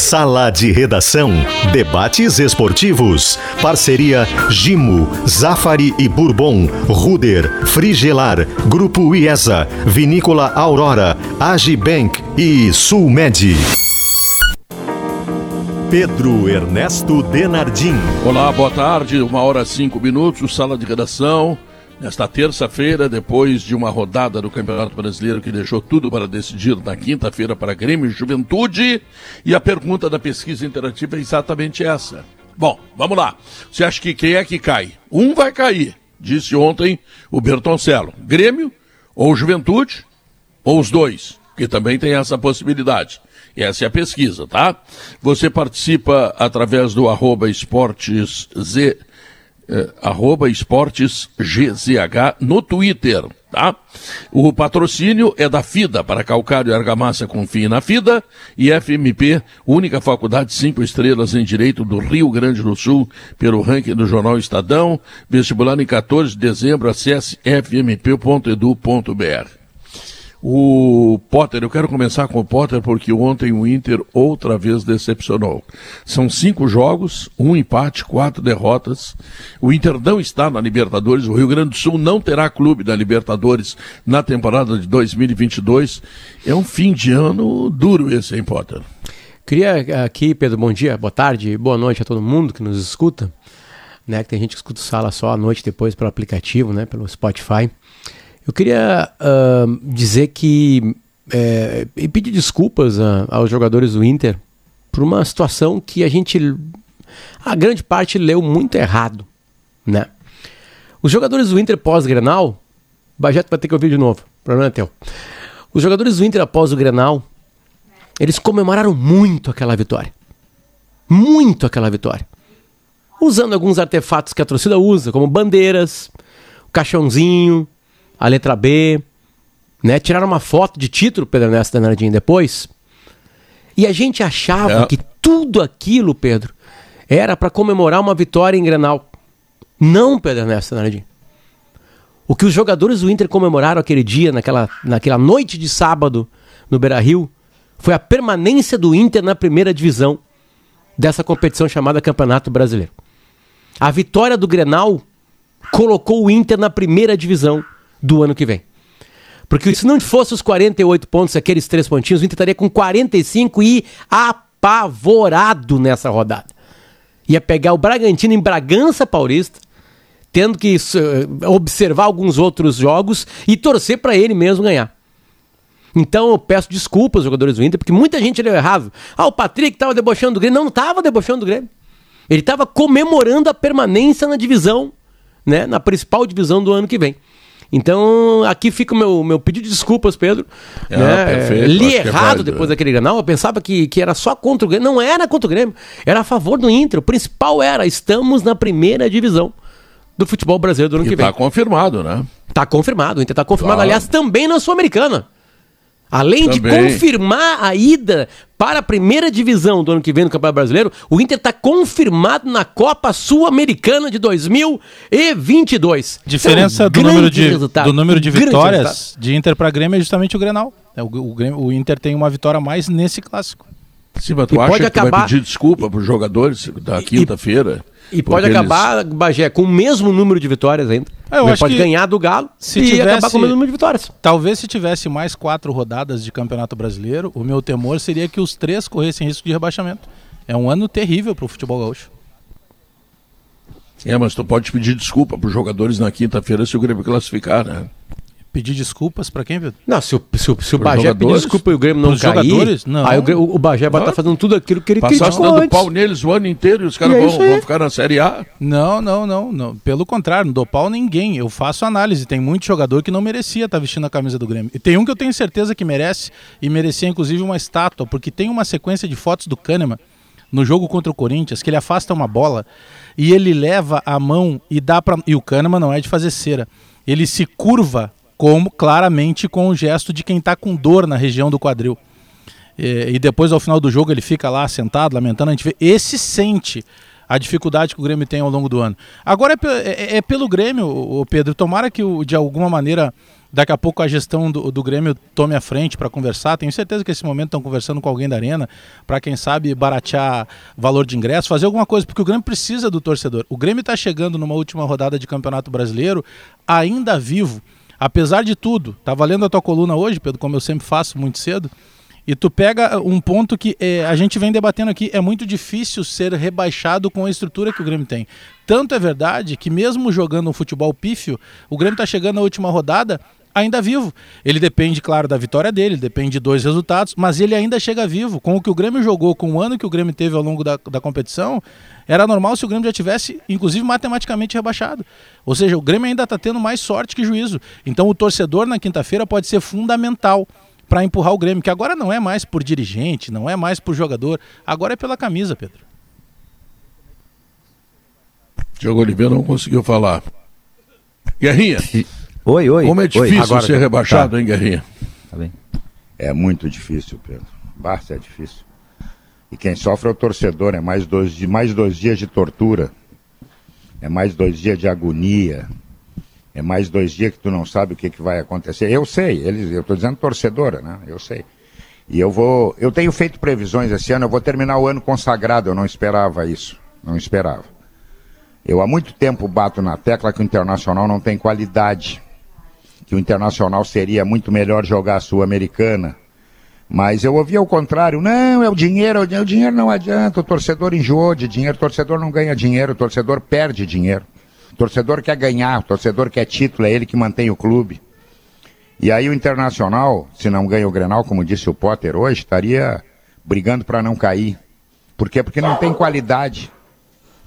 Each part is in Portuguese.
Sala de Redação. Debates esportivos. Parceria Gimo, Zafari e Bourbon, Ruder, Frigelar, Grupo IESA, Vinícola Aurora, Agibank e Sulmed. Pedro Ernesto Denardim. Olá, boa tarde. Uma hora cinco minutos, sala de redação. Nesta terça-feira, depois de uma rodada do Campeonato Brasileiro que deixou tudo para decidir na quinta-feira para Grêmio e Juventude, e a pergunta da pesquisa interativa é exatamente essa. Bom, vamos lá. Você acha que quem é que cai? Um vai cair, disse ontem o Bertoncello. Grêmio ou Juventude ou os dois, que também tem essa possibilidade. Essa é a pesquisa, tá? Você participa através do arroba esportes Z eh, arroba esportes GZH no Twitter, tá? O patrocínio é da FIDA, para calcário e argamassa confie na FIDA, e FMP, única faculdade cinco estrelas em Direito do Rio Grande do Sul, pelo ranking do Jornal Estadão, vestibular em 14 de dezembro, acesse fmp.edu.br. O Potter, eu quero começar com o Potter porque ontem o Inter outra vez decepcionou. São cinco jogos, um empate, quatro derrotas. O Inter não está na Libertadores, o Rio Grande do Sul não terá clube da Libertadores na temporada de 2022. É um fim de ano duro esse, hein, Potter? Queria aqui, Pedro, bom dia, boa tarde, boa noite a todo mundo que nos escuta. Né, que tem gente que escuta sala só à noite depois pelo aplicativo, né, pelo Spotify. Eu queria uh, dizer que é, e pedir desculpas a, aos jogadores do Inter por uma situação que a gente, a grande parte leu muito errado, né? Os jogadores do Inter pós-Grenal, Bajeto vai ter que ouvir de novo, o problema é teu. Os jogadores do Inter após o Grenal, eles comemoraram muito aquela vitória. Muito aquela vitória. Usando alguns artefatos que a torcida usa, como bandeiras, caixãozinho, a letra B, né? Tiraram uma foto de título, Pedro Ernesto Danardinho, depois. E a gente achava é. que tudo aquilo, Pedro, era para comemorar uma vitória em Grenal. Não, Pedro Ernesto Danardinho. O que os jogadores do Inter comemoraram aquele dia, naquela, naquela noite de sábado, no Beira-Rio, foi a permanência do Inter na primeira divisão dessa competição chamada Campeonato Brasileiro. A vitória do Grenal colocou o Inter na primeira divisão do ano que vem. Porque se não fosse os 48 pontos, aqueles três pontinhos, o Inter estaria com 45 e apavorado nessa rodada. Ia pegar o Bragantino em Bragança Paulista, tendo que uh, observar alguns outros jogos e torcer para ele mesmo ganhar. Então eu peço desculpas aos jogadores do Inter, porque muita gente leu errado. Ah, o Patrick estava debochando do Grêmio. Não, não estava debochando do Grêmio. Ele estava comemorando a permanência na divisão, né, na principal divisão do ano que vem. Então, aqui fica o meu, meu pedido de desculpas, Pedro. É, né? perfeito, Li é errado é depois daquele Grenal. Eu pensava que, que era só contra o Grêmio. Não era contra o Grêmio. Era a favor do Inter. O principal era, estamos na primeira divisão do futebol brasileiro do ano e que vem. Está confirmado, né? Está confirmado. O Inter está confirmado, claro. aliás, também na Sul-Americana. Além Também. de confirmar a ida para a primeira divisão do ano que vem no Campeonato Brasileiro, o Inter está confirmado na Copa Sul-Americana de 2022. Diferença então, do, número de, do número de vitórias de Inter para Grêmio é justamente o Grenal. É, o, o, o, Inter tem uma vitória a mais nesse clássico. Sim, mas tu e acha pode que acabar... vai pedir desculpa para os jogadores da quinta-feira? E pode acabar, eles... Bagé, com o mesmo número de vitórias ainda. É, eu acho pode que ganhar do Galo se e tivesse, acabar com o mesmo número de vitórias. Talvez se tivesse mais quatro rodadas de Campeonato Brasileiro, o meu temor seria que os três corressem risco de rebaixamento. É um ano terrível para o futebol gaúcho. É, mas tu pode pedir desculpa para os jogadores na quinta-feira se o Grêmio classificar, né? Pedir desculpas para quem, Vitor? Não, se o, se o, se o Bagé pedir desculpa e o Grêmio não cair, jogadores? Não. aí o, o Bagé vai estar tá fazendo tudo aquilo que ele Passar criticou dando antes. pau neles o ano inteiro e os caras é vão, vão, ficar na Série A? Não, não, não, não. Pelo contrário, não dou pau ninguém. Eu faço análise. Tem muito jogador que não merecia estar tá vestindo a camisa do Grêmio. E tem um que eu tenho certeza que merece e merecia inclusive uma estátua, porque tem uma sequência de fotos do Kahneman no jogo contra o Corinthians que ele afasta uma bola e ele leva a mão e dá para e o Kahneman não é de fazer cera. Ele se curva como claramente com o gesto de quem está com dor na região do quadril. E, e, depois, ao final do jogo, ele fica lá sentado, lamentando. A gente vê, esse sente a dificuldade que o Grêmio tem ao longo do ano. Agora é, é, é pelo Grêmio, o Pedro. Tomara que, de alguma maneira, daqui a pouco a gestão do, do Grêmio tome a frente para conversar. Tenho certeza que nesse momento estão conversando com alguém da Arena para, quem sabe, baratear valor de ingresso, fazer alguma coisa, porque o Grêmio precisa do torcedor. O Grêmio está chegando numa última rodada de Campeonato Brasileiro ainda vivo. Apesar de tudo, tá valendo a tua coluna hoje, Pedro, como eu sempre faço muito cedo. E tu pega um ponto que é, a gente vem debatendo aqui, é muito difícil ser rebaixado com a estrutura que o Grêmio tem. Tanto é verdade que mesmo jogando um futebol pífio, o Grêmio está chegando na última rodada ainda vivo. Ele depende, claro, da vitória dele, depende de dois resultados, mas ele ainda chega vivo. Com o que o Grêmio jogou, com o ano que o Grêmio teve ao longo da, da competição, era normal se o Grêmio já tivesse, inclusive, matematicamente rebaixado. Ou seja, o Grêmio ainda está tendo mais sorte que juízo. Então o torcedor na quinta-feira pode ser fundamental para empurrar o Grêmio, que agora não é mais por dirigente, não é mais por jogador, agora é pela camisa, Pedro. Diego Oliveira não conseguiu falar. Guerrinha. Oi, oi. Como é difícil Agora, ser rebaixado, tá. hein, Guerrinha? Tá bem. É muito difícil, Pedro. Basta é difícil. E quem sofre é o torcedor, é mais dois, mais dois dias de tortura. É mais dois dias de agonia. É mais dois dias que tu não sabe o que, que vai acontecer. Eu sei, eles, eu estou dizendo torcedora, né? Eu sei. E eu vou. Eu tenho feito previsões esse ano, eu vou terminar o ano consagrado, eu não esperava isso. Não esperava. Eu há muito tempo bato na tecla que o Internacional não tem qualidade. Que o Internacional seria muito melhor jogar a Sul-Americana. Mas eu ouvia o contrário. Não, é o dinheiro, o dinheiro não adianta. O torcedor enjoou de dinheiro, o torcedor não ganha dinheiro, o torcedor perde dinheiro. O torcedor quer ganhar, o torcedor quer título, é ele que mantém o clube. E aí o Internacional, se não ganha o Grenal, como disse o Potter hoje, estaria brigando para não cair. Por quê? Porque não tem qualidade.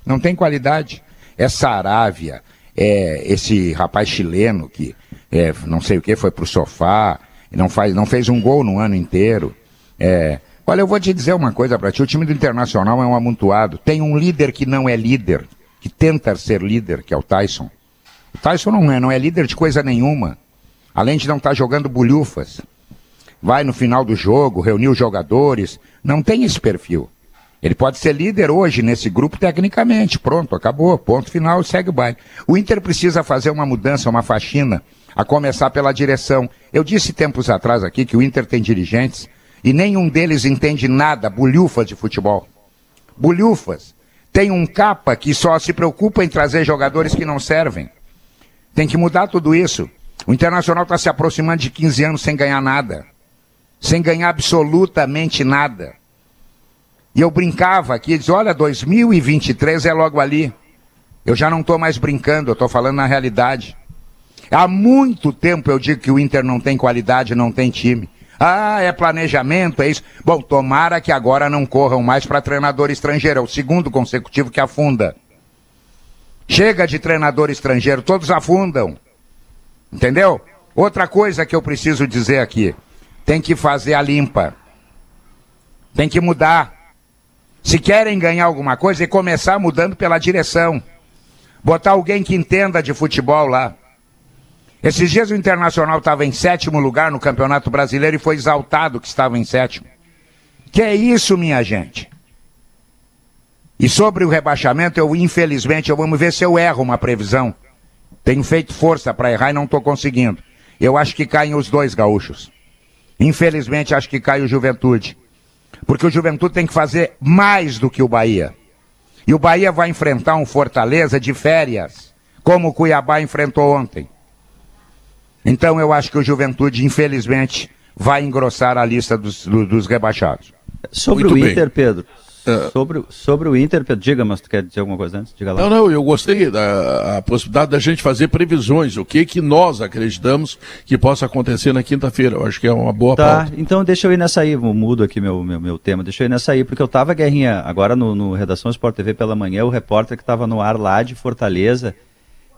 Não tem qualidade. É Saravia, é esse rapaz chileno que é, não sei o que foi pro sofá, não faz, não fez um gol no ano inteiro. É, olha, eu vou te dizer uma coisa para ti. O time do Internacional é um amontoado. Tem um líder que não é líder, que tenta ser líder, que é o Tyson. O Tyson não é, não é líder de coisa nenhuma. Além de não estar tá jogando bolhufas. Vai no final do jogo, reunir os jogadores. Não tem esse perfil. Ele pode ser líder hoje nesse grupo tecnicamente. Pronto, acabou. Ponto final, segue o baile. O Inter precisa fazer uma mudança, uma faxina, a começar pela direção. Eu disse tempos atrás aqui que o Inter tem dirigentes e nenhum deles entende nada, bulhufas de futebol. Bulhufas. Tem um capa que só se preocupa em trazer jogadores que não servem. Tem que mudar tudo isso. O Internacional está se aproximando de 15 anos sem ganhar nada. Sem ganhar absolutamente nada. E eu brincava aqui, dizia, olha, 2023 é logo ali. Eu já não estou mais brincando, eu estou falando na realidade. Há muito tempo eu digo que o Inter não tem qualidade, não tem time. Ah, é planejamento, é isso. Bom, tomara que agora não corram mais para treinador estrangeiro. É o segundo consecutivo que afunda. Chega de treinador estrangeiro, todos afundam. Entendeu? Outra coisa que eu preciso dizer aqui: tem que fazer a limpa. Tem que mudar. Se querem ganhar alguma coisa, é começar mudando pela direção. Botar alguém que entenda de futebol lá. Esses dias o Internacional estava em sétimo lugar no Campeonato Brasileiro e foi exaltado que estava em sétimo. Que é isso, minha gente? E sobre o rebaixamento, eu infelizmente, eu vamos ver se eu erro uma previsão. Tenho feito força para errar e não estou conseguindo. Eu acho que caem os dois gaúchos. Infelizmente, acho que cai o Juventude. Porque o Juventude tem que fazer mais do que o Bahia. E o Bahia vai enfrentar um Fortaleza de férias, como o Cuiabá enfrentou ontem. Então eu acho que o Juventude, infelizmente, vai engrossar a lista dos, dos rebaixados. Sobre Muito o Inter, bem. Pedro. Uh, sobre, sobre o Inter, Pedro, diga, mas tu quer dizer alguma coisa antes? Diga lá. Não, não, eu gostei da possibilidade da gente fazer previsões, o que que nós acreditamos que possa acontecer na quinta-feira. Eu acho que é uma boa tá, pauta. então deixa eu ir nessa aí, mudo aqui meu, meu, meu tema, deixa eu ir nessa aí, porque eu tava, Guerrinha, agora no, no Redação Sport TV pela manhã, o repórter que estava no ar lá de Fortaleza,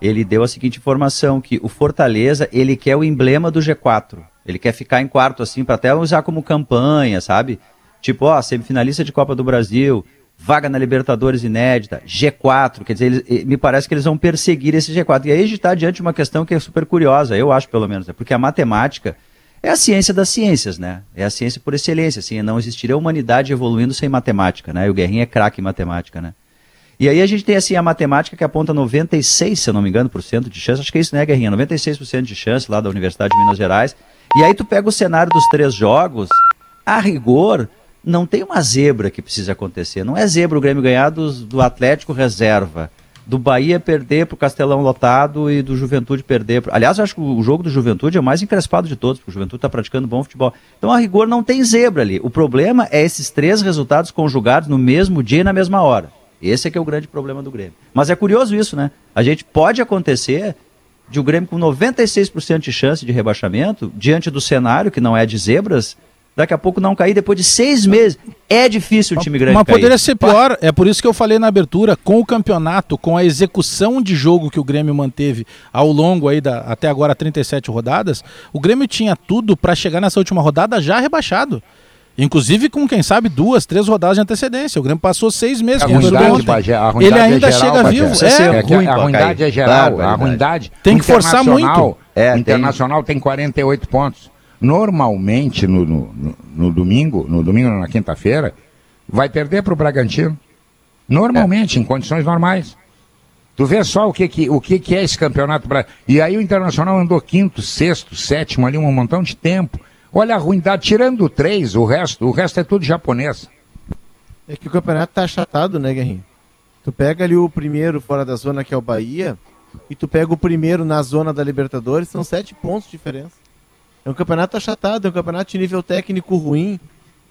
ele deu a seguinte informação, que o Fortaleza, ele quer o emblema do G4. Ele quer ficar em quarto, assim, para até usar como campanha, sabe? Tipo, ó, semifinalista de Copa do Brasil, vaga na Libertadores inédita, G4, quer dizer, eles, me parece que eles vão perseguir esse G4. E aí a gente está diante de uma questão que é super curiosa, eu acho pelo menos, é porque a matemática é a ciência das ciências, né? É a ciência por excelência, assim, não existiria humanidade evoluindo sem matemática, né? E o Guerrinho é craque em matemática, né? E aí a gente tem assim a matemática que aponta 96, se eu não me engano, por cento de chance. Acho que é isso, né, Guerrinha? 96% de chance lá da Universidade de Minas Gerais. E aí tu pega o cenário dos três jogos, a rigor, não tem uma zebra que precisa acontecer. Não é zebra o Grêmio ganhar do, Atlético reserva, do Bahia perder pro Castelão lotado e do Juventude perder. Pro... Aliás, eu acho que o jogo do Juventude é o mais encrespado de todos, porque o Juventude está praticando bom futebol. Então, a rigor, não tem zebra ali. O problema é esses três resultados conjugados no mesmo dia e na mesma hora. Esse é que é o grande problema do Grêmio. Mas é curioso isso, né? A gente pode acontecer de o Grêmio com 96% de chance de rebaixamento, diante do cenário que não é de zebras, daqui a pouco não cair depois de seis meses. É difícil o time grande Mas cair. poderia ser pior, é por isso que eu falei na abertura, com o campeonato, com a execução de jogo que o Grêmio manteve ao longo aí da até agora 37 rodadas, o Grêmio tinha tudo para chegar nessa última rodada já rebaixado. Inclusive com, quem sabe, duas, três rodadas de antecedência. O Grêmio passou seis meses A com o ruindade. Bagé, a Ele ruindade ainda é geral, chega Bagé. vivo. É É, É que ruim a ruindade é geral, a ruindade. Tem que forçar muito. É, o Internacional tem 48 pontos. Normalmente no, no, no- no domingo, no domingo na quinta-feira, vai perder para o Bragantino. Normalmente, em condições normais. Tu vê só o que, que, o que, que é esse campeonato. E aí o Internacional andou quinto, sexto, sétimo ali um montão de tempo. Olha a ruindade, tirando três, o resto, o resto é tudo japonês. É que o campeonato tá achatado, né, Guerrinho? Tu pega ali o primeiro fora da zona, que é o Bahia, e tu pega o primeiro na zona da Libertadores, são sete pontos de diferença. É um campeonato achatado, é um campeonato de nível técnico ruim,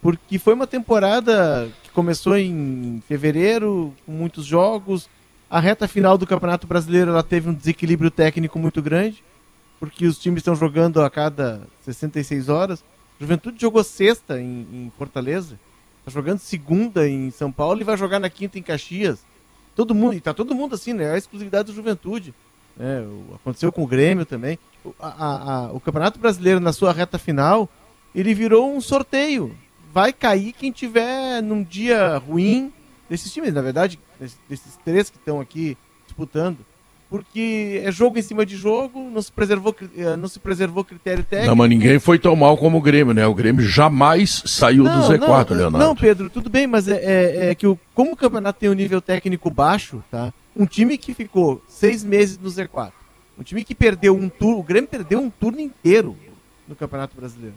porque foi uma temporada que começou em fevereiro, com muitos jogos. A reta final do Campeonato Brasileiro ela teve um desequilíbrio técnico muito grande, porque os times estão jogando a cada 66 horas. Juventude jogou sexta em, em Fortaleza, tá jogando segunda em São Paulo e vai jogar na quinta em Caxias. Todo mundo, e tá todo mundo assim, né? É a exclusividade do Juventude. né? Aconteceu com o Grêmio também. O, a- a- o Campeonato Brasileiro, na sua reta final, ele virou um sorteio. Vai cair quem tiver num dia ruim desses times, na verdade, desses, desses três que estão aqui disputando. Porque é jogo em cima de jogo, não se preservou, eh, não se preservou critério técnico. Não, mas ninguém foi tão mal como o Grêmio, né? O Grêmio jamais saiu do Z4, não, Leonardo. Não, Pedro, tudo bem, mas é, é- é que o, como o campeonato tem um nível técnico baixo, tá? Um time que ficou seis meses no Z4, um time que perdeu um turno, o Grêmio perdeu um turno inteiro no Campeonato Brasileiro.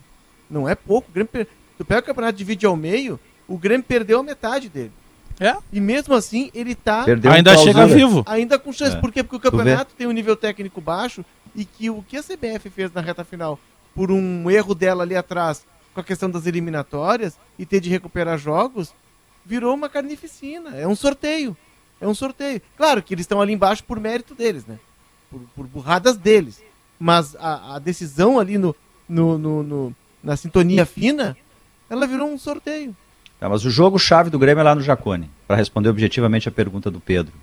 Não é pouco. O Grêmio per... Tu pega o campeonato divide ao meio, o Grêmio perdeu a metade dele. É. E mesmo assim, ele tá Perdeu um Ainda clausura. chega vivo. ainda com chance. É. Por quê? Porque o campeonato tem um nível técnico baixo e que o que a CBF fez na reta final, por um erro dela ali atrás, com a questão das eliminatórias e ter de recuperar jogos, virou uma carnificina. É um sorteio. É um sorteio. Claro que eles estão ali embaixo por mérito deles, né? Por, por burradas deles. Mas a, a decisão ali no, no, no- no- na sintonia fina, ela virou um sorteio. Tá, mas o jogo-chave do Grêmio é lá no Jacone, para responder objetivamente a pergunta do Pedro.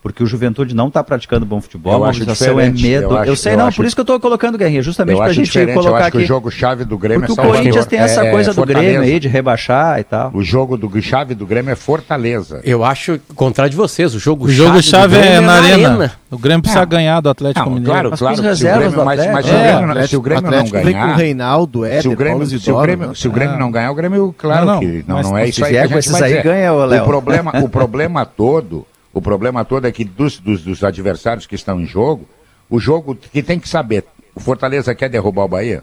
Porque o Juventude não está praticando bom futebol, Eu a acho mobilização é diferente, medo. eu Eu, acho- sei, eu não, acho- por isso que eu estou colocando Guerrinha, justamente Eu para a acho gente diferente, eu colocar acho que aqui. o jogo-chave do Grêmio Porque o é Salvador. Corinthians tem essa É- é coisa do Grêmio aí, de rebaixar e tal. O jogo do chave do Grêmio é Fortaleza. Eu acho o contrário de vocês. O jogo O jogo chave Grêmio é na arena. O Grêmio precisa Não. ganhar do Atlético Não, Mineiro. claro, claro. se o Grêmio, mas, mas se o É, Grêmio, o não- se o Grêmio não ganhar, Reinaldo, Éder, se o Grêmio, Paulo se o Grêmio, se o Grêmio não ganhar, o Grêmio, claro que não, não é isso aí que vier a com gente esses vai ganha, o o problema todo, o problema todo é que dos, dos, dos adversários que estão em jogo, o jogo que tem que saber, o Fortaleza quer derrubar o Bahia?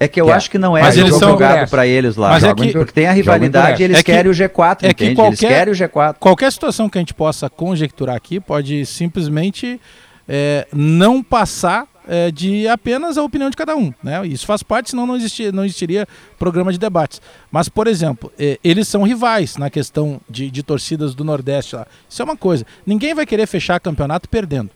É que eu Que acho que não é Mas jogo eles são- jogado para eles lá. Mas é que- porque tem a rivalidade e eles É que- querem o G4, é que entende? qualquer- Eles querem o G4. Qualquer situação que a gente possa conjecturar aqui pode simplesmente é, não passar é, de apenas a opinião de cada um. Né? Isso faz parte, senão não, existir, não existiria programa de debates. Mas, por exemplo, é, eles são rivais na questão de, de torcidas do Nordeste lá. Isso é uma coisa. Ninguém vai querer fechar campeonato perdendo.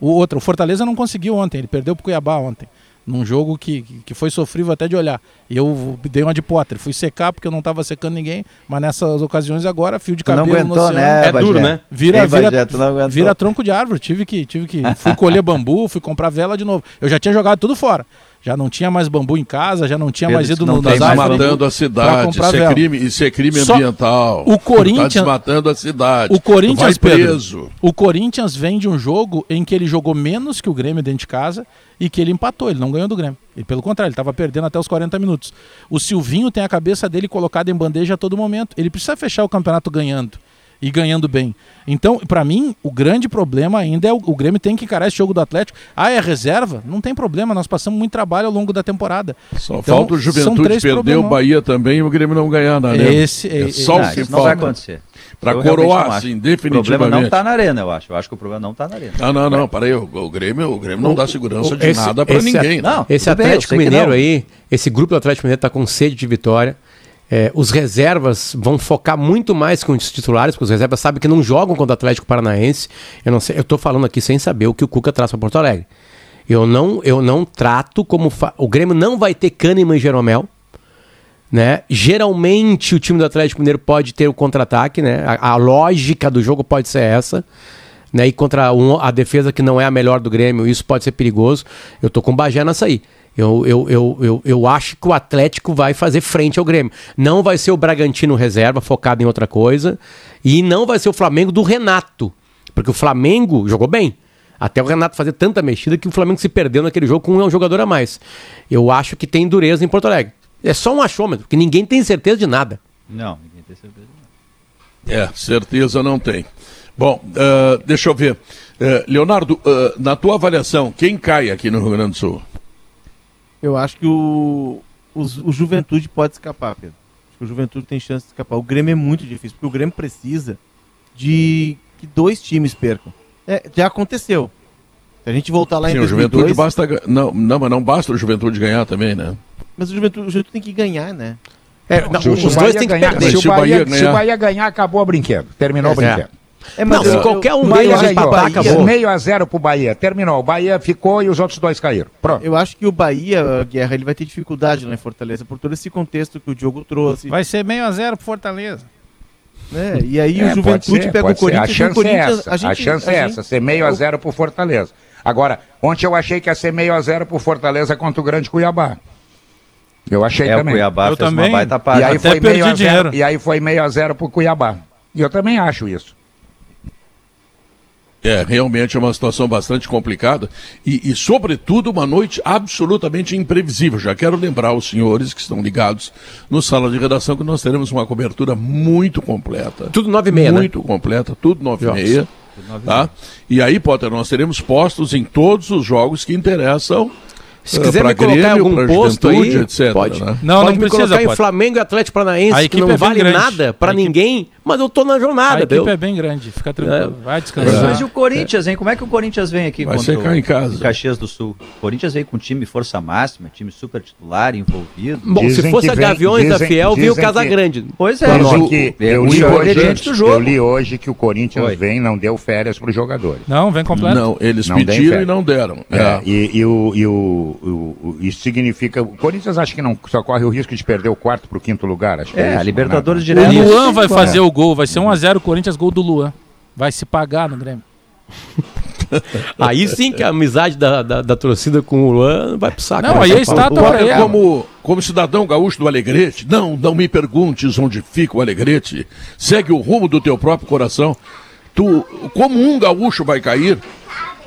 O outro, o Fortaleza não conseguiu ontem, ele perdeu pro Cuiabá ontem. Num jogo que, que- foi sofrível até de olhar. E eu dei uma de Potter. Fui secar porque eu não estava secando ninguém, mas nessas ocasiões agora, fio de Tu não cabelo no aguentou, oceano. né, É duro, Bagé? né? Vira, Ei, vira, Bagé, aguentou. vira tronco de árvore. Tive que, tive que. Fui colher bambu, fui comprar vela de novo. Eu já tinha jogado tudo fora. Já não tinha mais bambu em casa, já não tinha Pedro, mais ido não no, tem nas. Desmatando a cidade, isso é crime, isso é crime Só- ambiental. o Corinthians- Tá desmatando a cidade. O Corinthians, Pedro, preso. o Corinthians vem de um jogo em que ele jogou menos que o Grêmio dentro de casa e que ele empatou, ele não ganhou do Grêmio. Ele, pelo contrário, ele estava perdendo até os 40 minutos. O Silvinho tem a cabeça dele colocada em bandeja a todo momento. Ele precisa fechar o campeonato ganhando. E ganhando bem. Então, para mim, o grande problema ainda é o, o Grêmio tem que encarar esse jogo do Atlético. Ah, é reserva? Não tem problema, nós passamos muito trabalho ao longo da temporada. Só Então, falta o Juventude perder problemas. o Bahia também e o Grêmio não ganhar na arena. Esse- é esse- só Não, o que isso não vai falta. acontecer. Pra Eu realmente coroar, acho. assim, O problema definitivamente. não está na arena, eu acho. Eu acho que o problema não está na arena. Ah, não, não, peraí, o, o Grêmio, o Grêmio não dá segurança de Esse- nada pra esse- ninguém. né? Não, Esse bem, Atlético que Mineiro aí, esse grupo do Atlético Mineiro está com sede de vitória. É, os reservas vão focar muito mais que os titulares, porque os reservas sabem que não jogam contra o Atlético Paranaense. Eu não sei, eu tô falando aqui sem saber o que o Cuca traz para Porto Alegre. Eu não, eu não trato como fa- o Grêmio não vai ter Kahneman e Jeromel. Né? Geralmente o time do Atlético Mineiro pode ter o contra-ataque, né? A, a lógica do jogo pode ser essa. Né? E contra um- a defesa que não é a melhor do Grêmio, isso pode ser perigoso. Eu tô com o Bagé nessa aí. Eu, eu, eu, eu, eu acho que o Atlético vai fazer frente ao Grêmio. Não vai ser o Bragantino reserva, focado em outra coisa. E não vai ser o Flamengo do Renato. Porque o Flamengo jogou bem. Até o Renato fazer tanta mexida que o Flamengo se perdeu naquele jogo com um jogador a mais. Eu acho que tem dureza em Porto Alegre. É só um achômetro, porque ninguém tem certeza de nada. Não, ninguém tem certeza. É, certeza não tem. Bom, ah, deixa eu ver. Eh, Leonardo, ah, na tua avaliação, quem cai aqui no Rio Grande do Sul? Eu acho que o, o, o Juventude pode escapar, Pedro. Acho que o Juventude tem chance de escapar. O Grêmio é muito difícil, porque o Grêmio precisa de que dois times percam. É, já aconteceu. Se a gente voltar lá em Sim, o 2002... Juventude basta. Não, não, mas não basta o Juventude ganhar também, né? Mas o Juventude, o Juventude tem que ganhar, né? É, não, o- os o dois têm que ganhar- perder. Se o Se o Bahia, se o ganhar- Bahia ganhar, acabou o brinquedo. Terminou o É. brinquedo. É, Não, se eu- qualquer um eu- deles o empatar, Bahia- acabou. Meio a zero pro Bahia. Terminou. O Bahia ficou e os outros dois caíram. Pronto. Eu acho que o Bahia, Guerra, ele vai ter dificuldade lá em Fortaleza, por todo esse contexto que o Diogo trouxe. Vai ser meio a zero pro Fortaleza. Né? E aí É, o Juventude ser, pega o ser. Corinthians A e o chance é Corinthians. essa. A, chance é essa, ser meio a zero pro Fortaleza. Agora, ontem eu achei que ia ser meio a zero pro Fortaleza contra o Grande Cuiabá. Eu achei É, o também. Cuiabá Eu fez também. uma baita E parte. aí, Até foi meio a dinheiro. zero, e aí foi meio a zero pro Cuiabá. E eu também acho isso. É, realmente é uma situação bastante complicada e, e, sobretudo, uma noite absolutamente imprevisível. Já quero lembrar os senhores que estão ligados no sala de redação que nós teremos uma cobertura muito completa. Tudo nove e meia, né? Muito completa, tudo nove e meia. Tá? E aí, Potter, nós teremos postos em todos os jogos que interessam Se eh, quiser pra me colocar em Grêmio, algum posto aí, Juventude, etc. pode. né? Não, pode não me precisa, colocar em pode. Flamengo e Atlético Paranaense, que não é vale grande. nada pra A equipe- ninguém, mas eu tô na A jornada, equipe deu? é bem grande, fica tranquilo. Vai descansar. Mas e o Corinthians, hein? Como é que o Corinthians vem aqui Vai secar em casa. Caxias do Sul? O Corinthians veio com time força máxima, time super titular, envolvido. Bom, se fosse a vem- Gaviões da dizem- Fiel, veio o dizem que- Casagrande. Pois é, Dizem que É, eu, li hoje, do jogo. eu li hoje que o Corinthians Foi. vem não deu férias para os jogadores. Não, vem completo. Não, eles Não pediram e não deram. É, É. e, e o, e o, o- o- isso significa. O Corinthians acha que não só corre o risco de perder o quarto para o quinto lugar. Acho que É, isso, a Libertadores né? direto. O Luan vai Isso, fazer é. o gol, vai ser 1x0 Corinthians, gol do Luan. Vai se pagar no Grêmio. Aí sim que a amizade da, da, da torcida com o Luan vai pro saco. Não, né? aí é fala, estátua "Pô, pra ele." Como, como cidadão gaúcho do Alegrete, não, não me perguntes onde fica o Alegrete. Segue o rumo do teu próprio coração. Tu, como um gaúcho vai cair,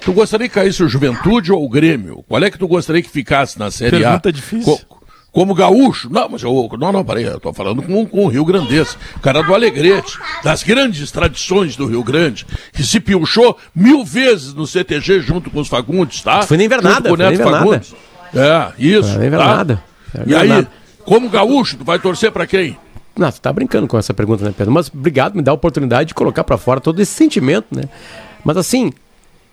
tu gostaria que caísse o Juventude ou o Grêmio? Qual é que tu gostaria que ficasse na Série Pergunta A? difícil. Co- como gaúcho? Não, mas eu. Não, não, peraí, eu tô falando com, com o Rio Grandense. Cara do Alegrete, das grandes tradições do Rio Grande, que se piochou mil vezes no CTG junto com os Fagundes, tá? Foi na invernada, foi Neto invernada. Fagundes. É, isso. Foi tá? invernada. Na E aí, como gaúcho, tu vai torcer pra quem? Não, você tá brincando com essa pergunta, né, Pedro? Mas obrigado, me dá a oportunidade de colocar pra fora todo esse sentimento, né? Mas assim,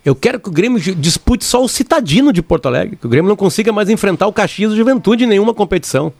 eu quero que o Grêmio dispute só o citadino de Porto Alegre, que o Grêmio não consiga mais enfrentar o Caxias do Juventude em nenhuma competição.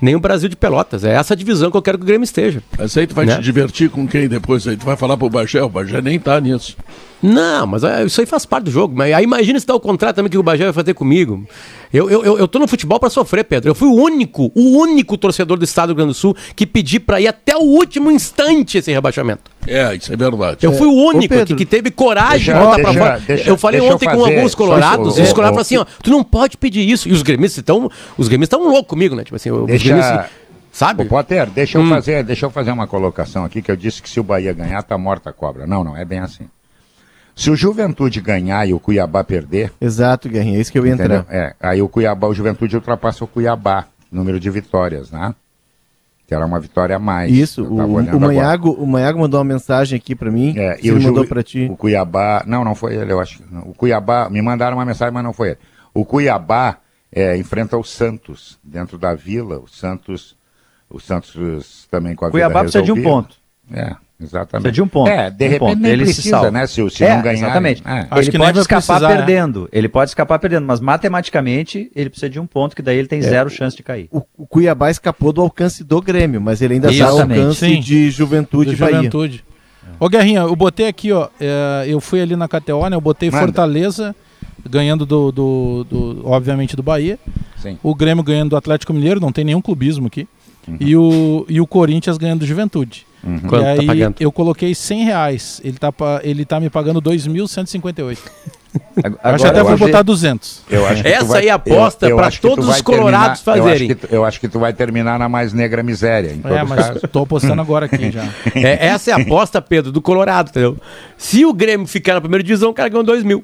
Nem o Brasil de Pelotas. É essa divisão que eu quero que o Grêmio esteja. Mas aí tu vai Né? te divertir com quem depois? Aí tu vai falar pro Bagé, o Bagé nem tá nisso. Não, mas é, isso aí faz parte do jogo. Mas aí imagina se dá o contrário também que o Bagé vai fazer comigo. Eu, eu, eu, eu tô no futebol pra sofrer, Pedro. Eu fui o único, o único torcedor do estado do Rio Grande do Sul que pedi pra ir até o último instante esse rebaixamento. É, isso é verdade. Eu fui o único Pedro, aqui que teve coragem deixa- de botar pra deixa- fora. deixa- eu falei deixa eu ontem com alguns colorados, só- e os colorados falaram assim, ó, tu não pode pedir isso. E os gremistas estão, os gremistas estão loucos comigo, né? Tipo assim, os gremistas, sabe? Ô, Potter, deixa eu, Hum. fazer, deixa eu fazer uma colocação aqui, que eu disse que se o Bahia ganhar, tá morta a cobra. Não, não, é bem assim. Se o Juventude ganhar e o Cuiabá perder, Exato, Guerrinha, é isso que eu ia entendeu? entrar. É, aí o Cuiabá, o Juventude ultrapassa o Cuiabá, número de vitórias, né? que era uma vitória a mais. Isso, o, o, agora. Manhago, o Manhago mandou uma mensagem aqui pra mim. É, se e o ele mandou pra ti. O Cuiabá. Não, não foi ele, eu acho. que não. O Cuiabá. Me mandaram uma mensagem, mas não foi ele. O Cuiabá é, enfrenta o Santos dentro da vila. O Santos. O Santos também com a Cuiabá vida precisa de um ponto. É, exatamente. Precisa de um ponto. É, de Um repente ponto. Ele se precisa, salva. né? Se, se É, não ganhar. Exatamente. É. Acho ele pode escapar precisar, é. perdendo. Ele pode escapar perdendo, mas matematicamente ele precisa de um ponto que daí ele É. tem zero chance de cair. O, o Cuiabá escapou do alcance do Grêmio, mas ele ainda está ao alcance Sim. de Juventude do e Bahia. Juventude. Ô Guerrinha, eu botei aqui, ó. é, eu fui ali na KTO, né? Eu botei Manda. Fortaleza ganhando do, do, do- obviamente, do Bahia. Sim. O Grêmio ganhando do Atlético Mineiro, não tem nenhum clubismo aqui. Uhum. E, o, e o Corinthians ganhando do Juventude. Quanto e tá aí pagando? eu coloquei 100 reais. Ele tá, ele tá me pagando 2.158. Agora, Acho que até eu vou botar 200. Eu acho Essa vai- aí é a aposta eu- eu acho tu todos os colorados terminar- eu acho fazerem. que tu- Eu acho, que tu vai terminar na mais negra miséria, em todo É, mas caso. tô apostando agora aqui já. É, essa é a aposta, Pedro, do Colorado, entendeu? Se o Grêmio ficar na primeira divisão, o cara ganhou 2 mil.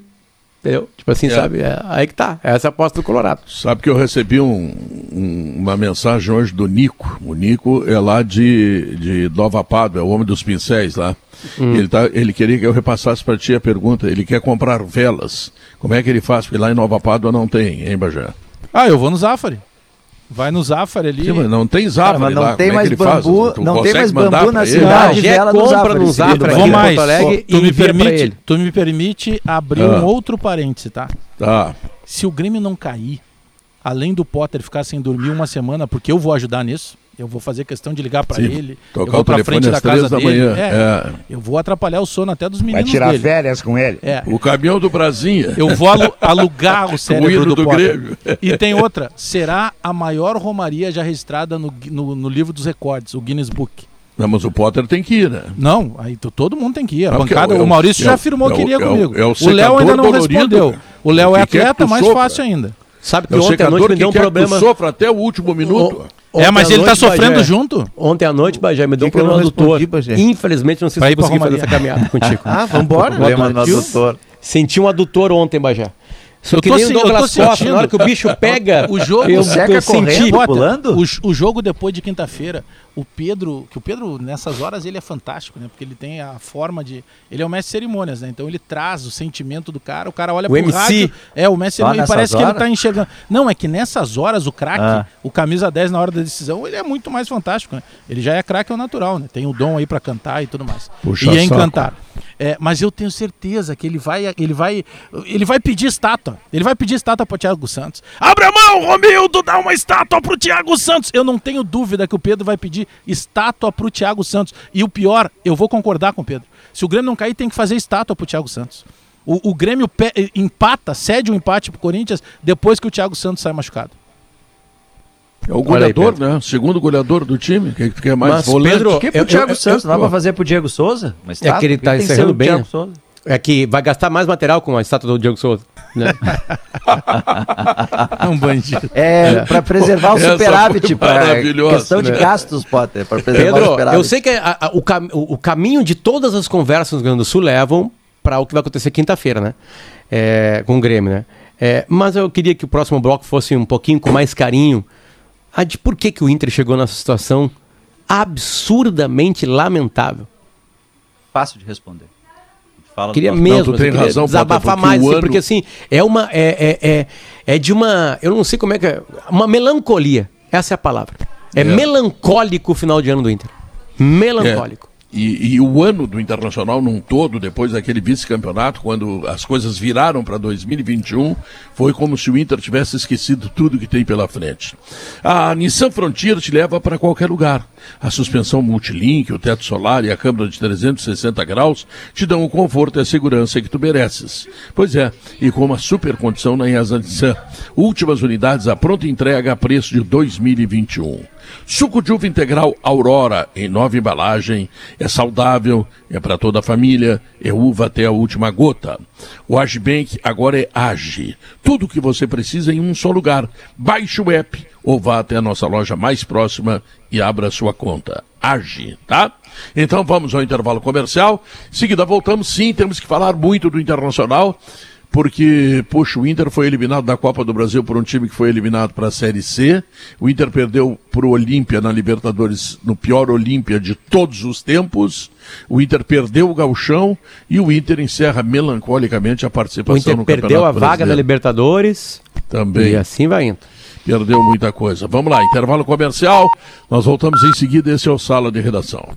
Entendeu? Tipo assim, É. sabe? É, aí que tá. Essa é a aposta do Colorado. Sabe que eu recebi um- um- uma mensagem hoje do Nico. O Nico é lá de, de Nova Pádua, é o homem dos pincéis lá. Ele, tá, ele queria que eu repassasse para ti a pergunta. Ele quer comprar velas. Como é que ele faz? Porque lá em Nova Pádua não tem, hein, Bajé? Ah, eu vou no Zafari. Vai no Zafari ali. Sim, não tem Cara, Zafari mas não lá. tem Como é mais bambu, não tem mais bambu na cidade. Não, de vela no compra Zafari, no Zafari Vou mais. Porto Alegre tu, me permite, tu me permite abrir Ah. um outro parêntese, tá? Tá. Se o Grêmio não cair, além do Potter ficar sem dormir uma semana, porque eu vou ajudar nisso, eu vou fazer questão de ligar pra Sim, ele, eu Tocar vou o pra telefone frente da casa da dele, manhã. é, É. eu vou atrapalhar o sono até dos Vai meninos tirar dele. férias com ele. É, O caminhão do Brasinha. eu vou alu- alugar o cérebro do, do Potter. Grêmio. E tem outra, será a maior romaria já registrada no, no, no livro dos recordes, o Guinness Book. Não, mas o Potter tem que ir, né? Não, aí to- todo mundo tem que ir. A porque bancada, é o- o Maurício é já o- afirmou é o- que iria é o- comigo. é o o Léo ainda não dolorido, respondeu. cara. O Léo é O atleta, mais sofra. fácil ainda. Sabe que É o ontem à noite me que deu um problema. que sofra até o último minuto. Ontem é, mas ele tá noite, sofrendo Bagé, junto? Ontem à noite, Bajé, me deu um problema adutor. respondi, Bagé? Infelizmente, não sei se eu consegui fazer Romaria. essa caminhada contigo. Ah, vambora. Problema no Partiu? adutor. Senti um adutor ontem, Bajé. Sou Eu que tô nem o Douglas Costa, sentindo. na hora que o bicho pega, O jogo eu, seca eu correndo, senti. Potter, pulando? O, o jogo depois de quinta-feira, o Pedro, que o Pedro nessas horas ele é fantástico, né? Porque ele tem a forma de, ele é o mestre de cerimônias, né? Então ele traz o sentimento do cara, o cara olha O pro MC. rádio, é o mestre e nessas parece que ele horas? tá enxergando. Não, é que nessas horas o craque, Ah. o camisa 10 na hora da decisão, ele é muito mais fantástico, né? Ele já é craque ao natural, né? Tem o dom aí pra cantar e tudo mais. Puxa e é encantar. É, mas eu tenho certeza que ele vai, ele vai, ele vai pedir estátua. Ele vai pedir estátua pro Thiago Santos. Abre a mão, Romildo, dá uma estátua pro Thiago Santos. Eu não tenho dúvida que o Pedro vai pedir estátua pro Thiago Santos. E o pior, eu vou concordar com o Pedro. Se o Grêmio não cair, tem que fazer estátua pro Thiago Santos. O, o Grêmio pe- empata, cede um empate pro Corinthians depois que o Thiago Santos sai machucado. É o Olha aí, goleador, né? Segundo goleador do time. Quem que tu quer mais Mas, volante? Pedro, Que pro Eu- Thiago eu- Santos, eu- não dá pra fazer pro Diego Souza? Mas É que ele tá que encerrando o bem, né? É que vai gastar mais material com a estátua do Diego Souza. Né? É um bandido. É, pra preservar o Essa superávit, maravilhosa, questão de né? gastos, Potter, pra preservar o Pedro, superávit. eu sei que a- a- o, cam- o- o caminho de todas as conversas no Rio Grande do Sul levam para o que vai acontecer quinta-feira, né? É, com o Grêmio, né? É, mas eu queria que o próximo bloco fosse um pouquinho com mais carinho. A de por que, que o Inter chegou nessa situação absurdamente lamentável. Fácil de responder. Fala do Queria nosso- mesmo Não, assim, queria razão, desabafar mais, assim, ano- porque assim, é uma. É, é, é, é de uma. Eu não sei como é que é. Uma melancolia. Essa é a palavra. É, É. melancólico o final de ano do Inter. Melancólico. E, e o ano do Internacional num todo, depois daquele vice-campeonato, quando as coisas viraram para 2021, foi como se o Inter tivesse esquecido tudo que tem pela frente. A Nissan Frontier te leva para qualquer lugar. A suspensão multilink, o teto solar e a câmera de 360 graus te dão o conforto e a segurança que tu mereces. Pois é, e com uma super condição na IASA Nissan. Últimas unidades à pronta entrega a preço de 2021. Suco de uva integral Aurora, em nova embalagem, é saudável, é para toda a família, é uva até a última gota. O Agibank agora é Age. Tudo o que você precisa em um só lugar. Baixe o app ou vá até a nossa loja mais próxima e abra sua conta. Age, tá? Então vamos ao intervalo comercial. Em seguida voltamos, sim, temos que falar muito do Internacional porque, puxa, o Inter foi eliminado da Copa do Brasil por um time que foi eliminado para a Série C. O Inter perdeu para o Olímpia na Libertadores, no pior Olímpia de todos os tempos. O Inter perdeu o Galchão e o Inter encerra melancolicamente a participação O Inter no perdeu Campeonato a vaga da. Libertadores Também e assim vai indo. perdeu muita coisa. Vamos lá, intervalo comercial. Nós voltamos em seguida. Esse é o Sala de Redação.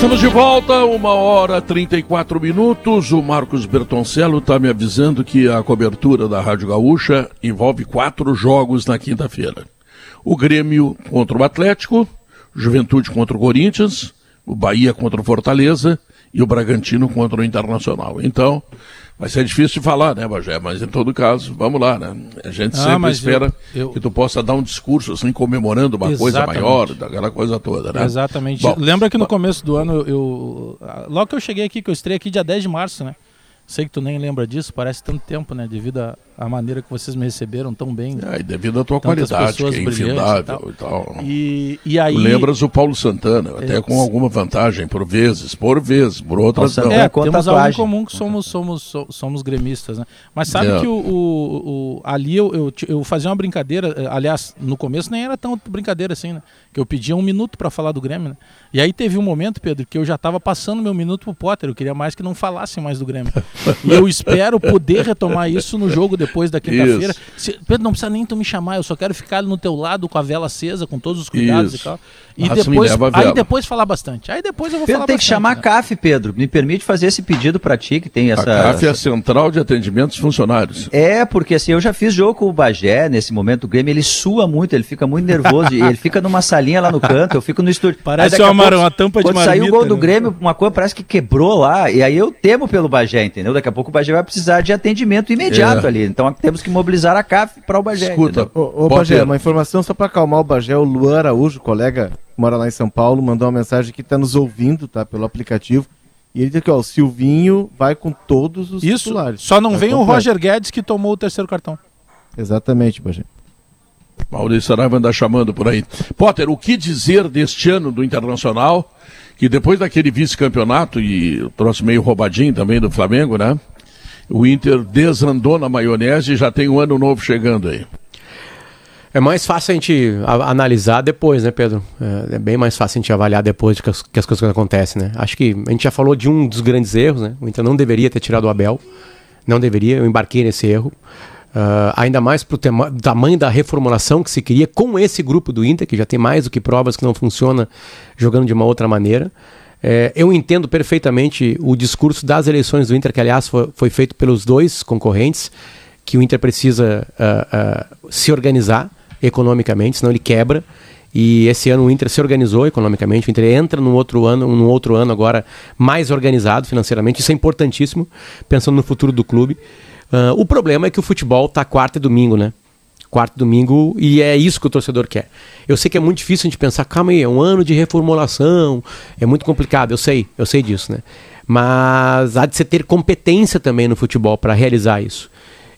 Estamos de volta, uma hora e 34 minutos. O Marcos Bertoncello está me avisando que a cobertura da Rádio Gaúcha envolve quatro jogos na quinta-feira: o Grêmio contra o Atlético, Juventude contra o Corinthians, o Bahia contra o Fortaleza e o Bragantino contra o Internacional. Então, vai ser difícil de falar, né, Bagé? Mas em todo caso, vamos lá, né? A gente Ah, sempre espera eu- eu- que tu possa dar um discurso assim, comemorando uma coisa Exatamente. maior, daquela coisa toda, né? Exatamente. Bom, Lembra que no começo do ano, eu, eu- logo que eu cheguei aqui, que eu estreiei aqui dia 10 de março, né? Sei que tu nem lembra disso, parece tanto tempo, né? Devido à à maneira que vocês me receberam tão bem. É, e devido à tua qualidade, que é brilhantes e infindável tal. e tal. E, e aí. Lembras o Paulo Santana, até É, com alguma vantagem, por vezes, por vezes, por outras Paulo não. É, com temos algo em tatuagem. comum que somos, somos, so- somos gremistas, né? Mas sabe É. que o, o- o- ali eu, eu, eu fazia uma brincadeira, eh, aliás, no começo nem era tão brincadeira assim, né? Que eu pedia um minuto para falar do Grêmio, né? E aí teve um momento, Pedro, que eu já estava passando meu minuto pro Potter, eu queria mais que não falasse mais do Grêmio. e eu espero poder retomar isso no jogo depois da quinta-feira. Pedro, não precisa nem tu me chamar, eu só quero ficar no teu lado com a vela acesa, com todos os cuidados Isso. e tal. E me depois, leva a aí depois falar bastante. Aí depois eu vou Pedro falar tem que bastante, chamar a né? CAF, Pedro. Me permite fazer esse pedido pra ti, que tem essa. A CAF é a Central de Atendimentos Funcionários. É, porque assim, eu já fiz jogo com o Bagé nesse momento, o Grêmio, ele sua muito, ele fica muito nervoso, e ele fica numa salinha lá no canto, eu fico no estúdio. Parece a uma pouco, uma tampa de Quando saiu o marmita, gol do né? Grêmio, uma coisa parece que quebrou lá, e aí eu temo pelo Bagé, entendeu? Daqui a pouco o Bagé vai precisar de atendimento imediato É. ali, então temos que mobilizar a CAF para o Bagé. Escuta, entendeu? Ô, ô Bagé, uma informação só pra acalmar o Bagé, o Luan Araújo, colega que mora lá em São Paulo, mandou uma mensagem que tá nos ouvindo, tá? Pelo aplicativo. E ele diz que ó, o Silvinho vai com todos os Isso, titulares. só não Vai vem o completo. Roger Guedes que tomou o terceiro cartão. Exatamente, Bagé. Maurício Saraiva anda chamando por aí. Potter, o que dizer deste ano do Internacional, que depois daquele vice-campeonato, e o troço meio roubadinho também do Flamengo, né? O Inter desandou na maionese e já tem um ano novo chegando aí. É mais fácil a gente analisar depois, né, Pedro? É, é bem mais fácil a gente avaliar depois de que as, que as coisas acontecem, né? Acho que a gente já falou de um dos grandes erros, né? O Inter não deveria ter tirado o Abel. Não deveria, eu embarquei nesse erro. Ah, ainda mais pro tema- tamanho da reformulação que se queria com esse grupo do Inter, que já tem mais do que provas que não funciona jogando de uma outra maneira. É, eu entendo perfeitamente o discurso das eleições do Inter, que aliás foi, foi feito pelos dois concorrentes, que o Inter precisa ah, ah, se organizar economicamente, senão ele quebra. E esse ano o Inter se organizou economicamente, o Inter entra num outro ano, num outro ano agora mais organizado financeiramente. Isso é importantíssimo, pensando no futuro do clube. Ah, o problema é que o futebol tá quarta e domingo, né? Quarto domingo, e é isso que o torcedor quer. Eu sei que é muito difícil a gente pensar, calma aí, é um ano de reformulação, é muito complicado, eu sei, eu sei disso, né? Mas há de você ter competência também no futebol para realizar isso.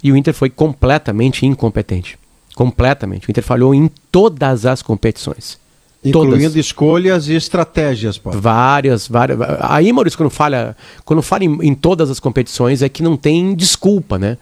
E o Inter foi completamente incompetente. Completamente. O Inter falhou em todas as competições. Incluindo Todas. escolhas e estratégias, Paulo. Várias, várias. Aí, Maurício, quando fala, quando fala em, em todas as competições, é que não tem desculpa, né?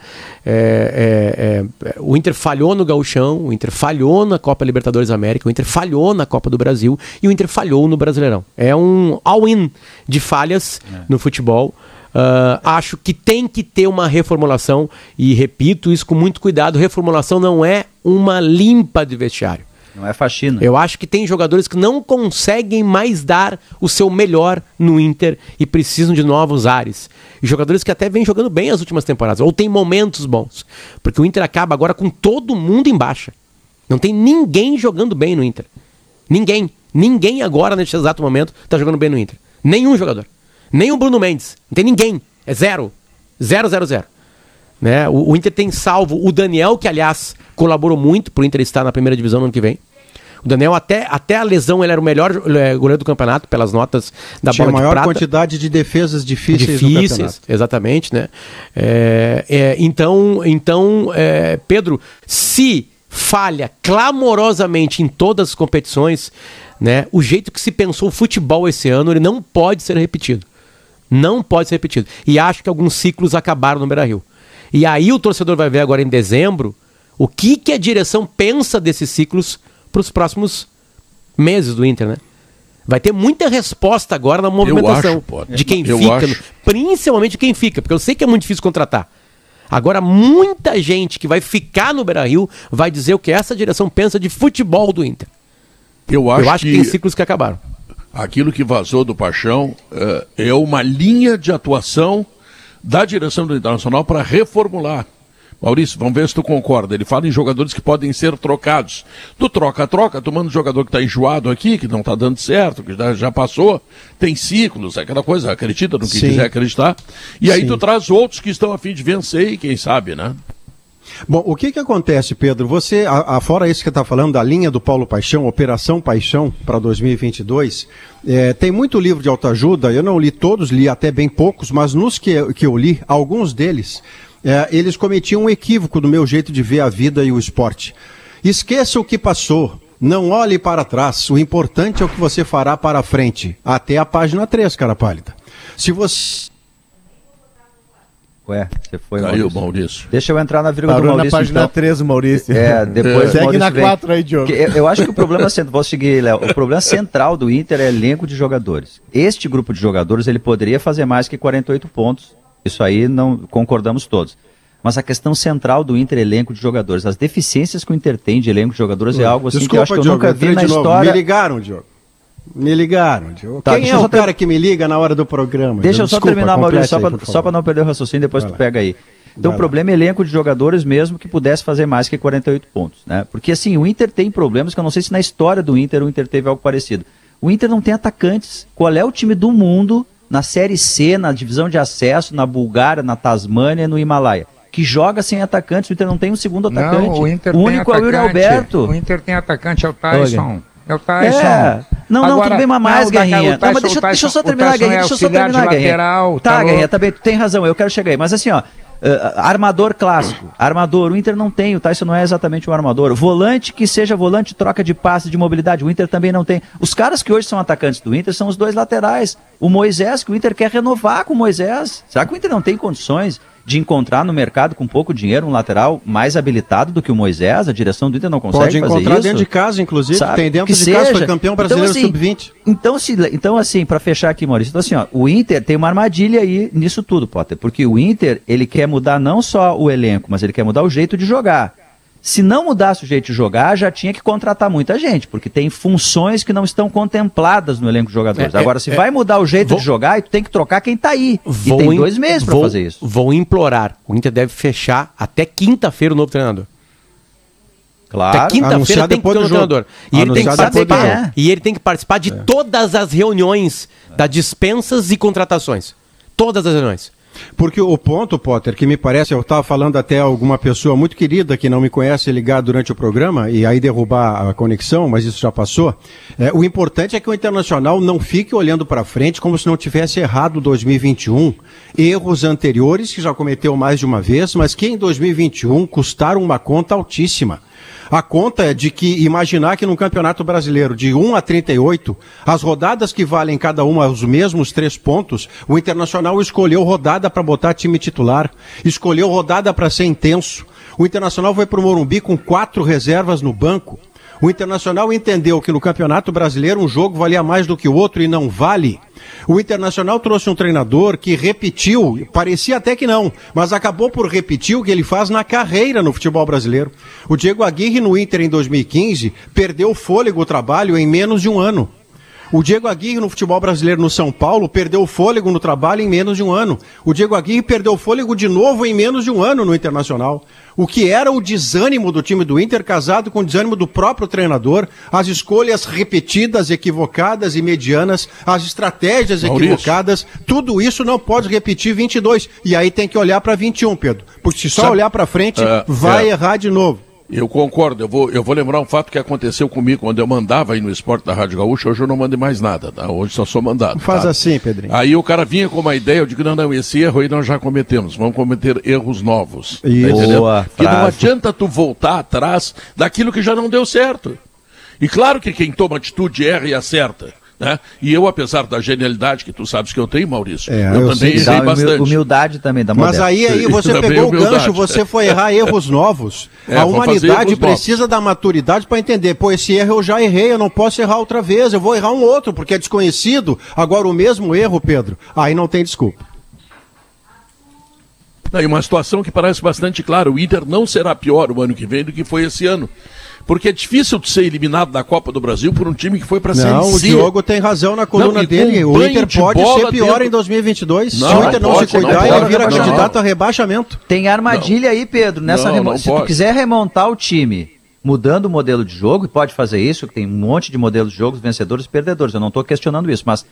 É, é, é, o Inter falhou no Gauchão, o Inter falhou na Copa Libertadores da América, o Inter falhou na Copa do Brasil e o Inter falhou no Brasileirão. É um all-in de falhas no futebol. Ah, acho que tem que ter uma reformulação e repito isso com muito cuidado. Reformulação não é uma limpa de vestiário. Não é faxina. Eu acho que tem jogadores que não conseguem mais dar o seu melhor no Inter e precisam de novos ares. E jogadores que até vêm jogando bem as últimas temporadas, ou tem momentos bons. Porque o Inter acaba agora com todo mundo em baixa. Não tem ninguém jogando bem no Inter. Ninguém. Ninguém agora, neste exato momento, está jogando bem no Inter. Nenhum jogador. Nem o Bruno Mendes. Não tem ninguém. É zero. Zero, zero, zero. Né? O, o Inter tem salvo o Daniel, que aliás colaborou muito para o Inter estar na primeira divisão no ano que vem. O Daniel, até, até a lesão, ele era o melhor eh, goleiro do campeonato, pelas notas da Tinha a bola de maior prata quantidade de defesas difíceis, difíceis, exatamente, né? É, é, então, então é, Pedro, se falha clamorosamente em todas as competições, né? O jeito que se pensou o futebol esse ano, ele não pode ser repetido. Não pode ser repetido. E acho que alguns ciclos acabaram no Beira-Rio. E aí o torcedor vai ver agora em dezembro o que, que a direção pensa desses ciclos para os próximos meses do Inter, né? Vai ter muita resposta agora na movimentação acho, de quem Eu fica, acho. principalmente quem fica, porque eu sei que é muito difícil contratar. Agora, muita gente que vai ficar no Beira-Rio vai dizer o que essa direção pensa de futebol do Inter. Eu acho, eu acho que... que, tem ciclos que acabaram. Aquilo que vazou do Paixão eh, é uma linha de atuação da direção do Internacional para reformular. Maurício, vamos ver se tu concorda. Ele fala em jogadores que podem ser trocados. Tu troca-troca, tomando um jogador que está enjoado aqui, que não está dando certo, que já, já passou, tem ciclos, aquela coisa, acredita no que Sim. quiser acreditar. E aí Sim. tu traz outros que estão a fim de vencer e quem sabe, né? Bom, o que que acontece, Pedro? Você, a, a- fora isso que está falando da linha do Paulo Paixão, Operação Paixão para 2022, é, tem muito livro de autoajuda, eu não li todos, li até bem poucos, mas nos que, que eu li, alguns deles, é, eles cometiam um equívoco do meu jeito de ver a vida e o esporte. Esqueça o que passou, não olhe para trás, o importante é o que você fará para frente. Até a página 3, cara pálida. Se você Ué, você foi, Caiu, Maurício. Maurício. Deixa eu entrar na vírgula do Parou na Maurício, página então. 3, o Maurício. É, depois o Segue Maurício na vem. 4 aí, Diogo. Eu, eu acho que o problema central, vou seguir, Léo. O problema central do Inter é elenco de jogadores. Este grupo de jogadores ele poderia fazer mais que 48 pontos. Isso aí não concordamos todos. Mas a questão central do Inter é elenco de jogadores. As deficiências que o Inter tem de elenco de jogadores é algo assim que eu acho que eu Diogo, nunca vi na de novo. história. Me ligaram, Diogo. Me ligaram. Tá, Quem é o ter- cara que me liga na hora do programa? Deixa eu só Desculpa, terminar, Maurício, só aí, favor. não perder o raciocínio, depois Vai tu lá. pega aí. Então o lá. problema é elenco de jogadores mesmo que pudesse fazer mais que 48 pontos, né? Porque assim, o Inter tem problemas que eu não sei se na história do Inter o Inter teve algo parecido. O Inter não tem atacantes. Qual é o time do mundo na Série C, na divisão de acesso, na Bulgária, na Tasmânia, no Himalaia? Que joga sem atacantes, o Inter não tem um segundo atacante. Não, o Inter o único é o Yuri atacante. Alberto. O Inter tem atacante, é o Tyson. É o Tyson. É. Não, não, tudo bem, mas mais, não, Guerrinha. Tyson- Não, mas deixa, Tyson- deixa eu só terminar, Guerrinha. é Deixa eu só terminar, Guerrinha. lateral, tá, tá Guerrinha, tá bem, tu tem razão, eu quero chegar aí. Mas assim, ó, eh, armador clássico. Armador, o Inter não tem, o Tyson não é exatamente um armador. Volante que seja volante, troca de passe, de mobilidade, o Inter também não tem. Os caras que hoje são atacantes do Inter são os dois laterais. O Moisés, que o Inter quer renovar com o Moisés. Será que o Inter não tem condições de encontrar no mercado com pouco dinheiro um lateral mais habilitado do que o Moisés? A direção do Inter não consegue Pode fazer encontrar isso? dentro de casa, inclusive. Sabe? Tem dentro Que de casa, foi seja. campeão Então, brasileiro assim, sub-20. Então, se, então, assim, para fechar aqui, Maurício, então, assim, ó, o Inter tem uma armadilha aí nisso tudo, Potter, porque o Inter, ele quer mudar não só o elenco, mas ele quer mudar o jeito de jogar. Se não mudasse o jeito de jogar, já tinha que contratar muita gente, porque tem funções que não estão contempladas no elenco de jogadores. É, é, Agora, se é. vai mudar o jeito Vou- de jogar, aí tu tem que trocar quem tá aí. Vou e tem dois meses para fazer isso. Vou implorar. O Inter deve fechar até quinta-feira o novo treinador. Claro. Até quinta-feira tem que ter um treinador. E ele, tem que participar, jogo. e ele tem que participar de todas as reuniões das dispensas e contratações. Todas as reuniões. Porque o ponto, Potter, que me parece, eu estava falando até alguma pessoa muito querida que não me conhece ligar durante o programa e aí derrubar a conexão, mas isso já passou. É, o importante é que o Internacional não fique olhando para frente como se não tivesse errado 2021, erros anteriores que já cometeu mais de uma vez, mas que em 2021 custaram uma conta altíssima. A conta é de que imaginar que num campeonato brasileiro de 1 a 38, as rodadas que valem cada uma os mesmos três pontos, o Internacional escolheu rodada para botar time titular, escolheu rodada para ser intenso. O Internacional foi para o Morumbi com quatro reservas no banco. O Internacional entendeu que no Campeonato Brasileiro um jogo valia mais do que o outro e não vale. O Internacional trouxe um treinador que repetiu, parecia até que não, mas acabou por repetir o que ele faz na carreira no futebol brasileiro. O Diego Aguirre no Inter em 2015 perdeu fôlego o trabalho em menos de um ano. O Diego Aguirre no futebol brasileiro no São Paulo perdeu fôlego no trabalho em menos de um ano. O Diego Aguirre perdeu fôlego de novo em menos de um ano no Internacional. O que era o desânimo do time do Inter casado com o desânimo do próprio treinador, as escolhas repetidas, equivocadas e medianas, as estratégias Maurício. equivocadas, tudo isso não pode repetir 22. E aí tem que olhar para 21, Pedro. Porque se só Sabe- olhar para frente, É, vai é. errar de novo. Eu concordo, eu vou, eu vou lembrar um fato que aconteceu comigo quando eu mandava aí no esporte da Rádio Gaúcha, hoje eu não mandei mais nada, tá? Hoje só sou mandado. Faz tá? assim, Pedrinho. Aí o cara vinha com uma ideia, eu digo, não, não, esse erro aí nós já cometemos, vamos cometer erros novos. Tá Isso. entendendo? Boa Porque não adianta tu voltar atrás daquilo que já não deu certo. E claro que quem toma atitude erra e acerta. Né? E eu, apesar da genialidade que tu sabes que eu tenho, Maurício, É, eu, eu também sei. Errei bastante. humildade também da Mas aí, aí você Também pegou o humildade. gancho, você foi errar erros novos. É, a humanidade precisa da maturidade para entender. Pô, esse erro eu já errei, eu não posso errar outra vez, eu vou errar um outro, porque é desconhecido. Agora, o mesmo erro, Pedro, aí não tem desculpa. Não, e uma situação que parece bastante clara: o Inter não será pior o ano que vem do que foi esse ano. Porque é difícil ser eliminado da Copa do Brasil por um time que foi para Série Não, o. Diogo tem razão na coluna Não, dele. O Inter de pode ser pior dentro- em 2022. Não, Se o Inter não não, pode, se cuidar, ele vira candidato a rebaixamento. Tem armadilha aí, Pedro. Nessa Não, remo- não Se tu pode. quiser remontar o time mudando o modelo de jogo, e pode fazer isso, que tem um monte de modelos de jogos, vencedores e perdedores. Eu não estou questionando isso, mas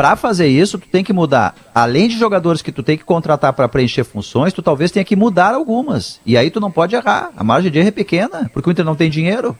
para fazer isso, tu tem que mudar. Além de jogadores que tu tem que contratar para preencher funções, tu talvez tenha que mudar algumas. E aí tu não pode errar. A margem de erro é pequena, porque o Inter não tem dinheiro.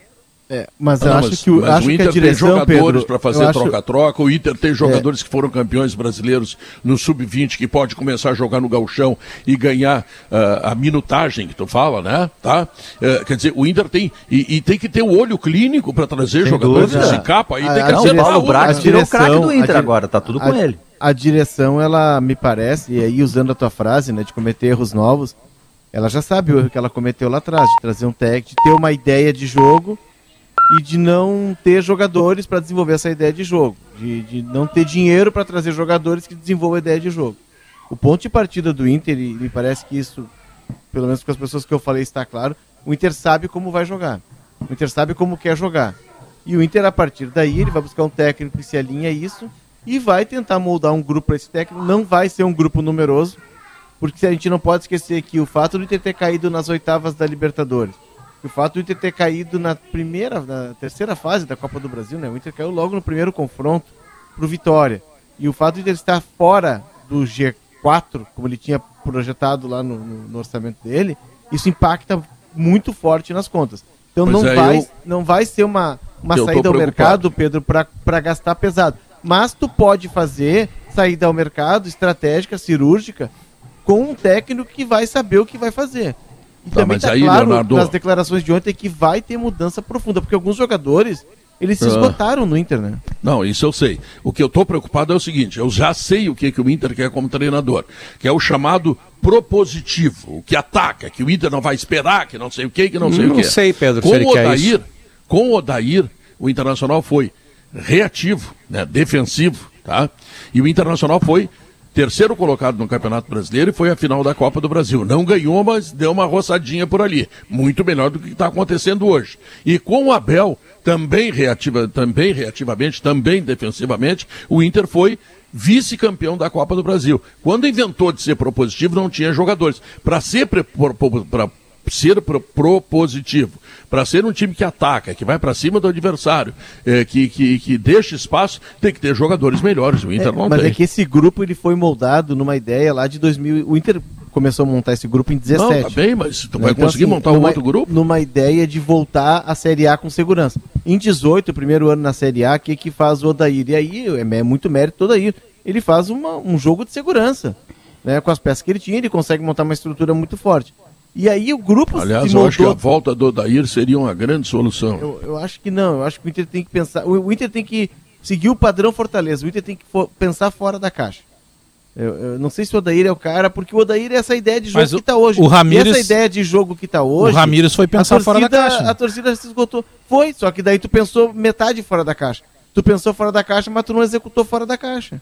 É, mas eu Não, acho mas- que o, mas acho o que Inter a direção, tem jogadores para fazer acho- troca-troca. O Inter tem jogadores que foram campeões brasileiros no sub-20 que pode começar a jogar no gauchão e ganhar ah, a minutagem que tu fala, né? Tá? Eh, quer dizer, o Inter tem e, e tem que ter o olho clínico para trazer jogadores dúvida. desse capa aí A- tem que Não, ser o Paulo a virou o craque direção- do Inter di- agora, tá tudo com a- ele. A direção, ela me parece, e aí usando a tua frase, né, de cometer erros novos, ela já sabe o erro que ela cometeu lá atrás, de trazer um técnico, de ter uma ideia de jogo e de não ter jogadores para desenvolver essa ideia de jogo, de, de não ter dinheiro para trazer jogadores que desenvolvam a ideia de jogo. O ponto de partida do Inter, e me parece que isso, pelo menos com as pessoas que eu falei, está claro, o Inter sabe como vai jogar. O Inter sabe como quer jogar. E o Inter, a partir daí, ele vai buscar um técnico que se alinha a isso e vai tentar moldar um grupo para esse técnico. Não vai ser um grupo numeroso, porque a gente não pode esquecer que o fato do Inter ter caído nas oitavas da Libertadores, o fato do Inter ter caído na primeira, na terceira fase da Copa do Brasil, né? O Inter caiu logo no primeiro confronto pro Vitória. E o fato de ele estar fora do G4, como ele tinha projetado lá no, no- orçamento dele, isso impacta muito forte nas contas. Então Pois não, é, vai, eu- não vai ser uma, uma Eu saída ao mercado, Pedro, para gastar pesado. Mas tu pode fazer saída ao mercado estratégica, cirúrgica, com um técnico que vai saber o que vai fazer. E Tá, também mas tá aí, claro Leonardo- nas declarações de ontem que vai ter mudança profunda, porque alguns jogadores, eles se Ah. esgotaram no Inter, né? Não, isso eu sei. O que eu estou preocupado é o seguinte: eu já sei o que, que o Inter quer como treinador, que é o chamado propositivo, o que ataca, que o Inter não vai esperar, que não sei o que, que não sei Não o que. sei, Pedro, com se ele o quer Odair, isso. Com o Odair, o Internacional foi reativo, né, defensivo, tá? E o Internacional foi terceiro colocado no Campeonato Brasileiro e foi a final da Copa do Brasil. Não ganhou, mas deu uma roçadinha por ali. Muito melhor do que está acontecendo hoje. E com o Abel, também, reativa, também reativamente, também defensivamente, o Inter foi vice-campeão da Copa do Brasil. Quando inventou de ser propositivo, não tinha jogadores. Para ser ser pro- propositivo, para ser um time que ataca, que vai para cima do adversário, eh, que, que, que deixa espaço, tem que ter jogadores melhores. O Inter É, não mas tem. é que esse grupo ele foi moldado numa ideia lá de 2000. O Inter começou a montar esse grupo em 17. Não, tá bem, mas tu vai Então, conseguir assim, montar um numa- outro grupo? Numa ideia de voltar à Série A com segurança. Em 18, o primeiro ano na Série A, o que, que faz o Odair? E aí é, é muito mérito do Odair. Ele faz uma- um jogo de segurança. Né? Com as peças que ele tinha, ele consegue montar uma estrutura muito forte. E aí o grupo Aliás, se eu acho que a moldou. volta do Odair seria uma grande solução. Eu, eu acho que não, eu acho que o Inter tem que pensar. O, o Inter tem que seguir o padrão Fortaleza, o Inter tem que fo- pensar fora da caixa. Eu, eu não sei se o Odair é o cara, porque o Odair é essa ideia de jogo Mas que está hoje. o Ramires- essa ideia de jogo que está hoje. o Ramires foi pensar a fora da torcida- caixa. A torcida se esgotou. Foi, só que daí tu pensou metade fora da caixa. Tu pensou fora da caixa, mas tu não executou fora da caixa.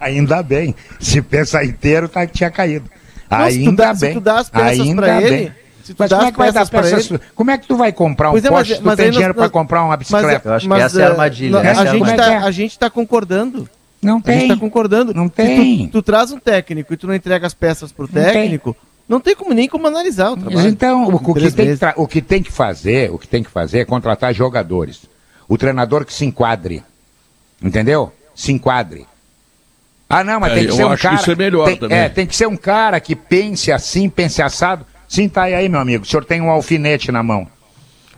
Ainda bem. Se pensar inteiro, tá, tinha caído. Não, se tu Ainda dá- se bem. tu dá as peças Ainda pra ele, bem. se tu Mas como é que vai dar peças pra peças? ele- Como é que tu vai comprar um é, mas- Porsche se tu mas tem aí nós- dinheiro pra nós- comprar uma bicicleta? Eu acho que essa é a eh, armadilha, é a, a gente armadilha. tá, a gente tá concordando. Não A gente tem. tá concordando. Não tem. Tu, tu traz um técnico e tu não entrega as peças pro tem. técnico, não tem como nem como analisar o Mas trabalho. então, o, o que tem que o que tem que fazer, o que tem que fazer é contratar jogadores. O treinador que se enquadre. Entendeu? Se enquadre. Ah, não, mas É, tem que eu ser um acho que cara. isso é melhor tem, também. É, tem que ser um cara que pense assim, pense assado. Sim, tá aí, meu amigo. O senhor tem um alfinete na mão.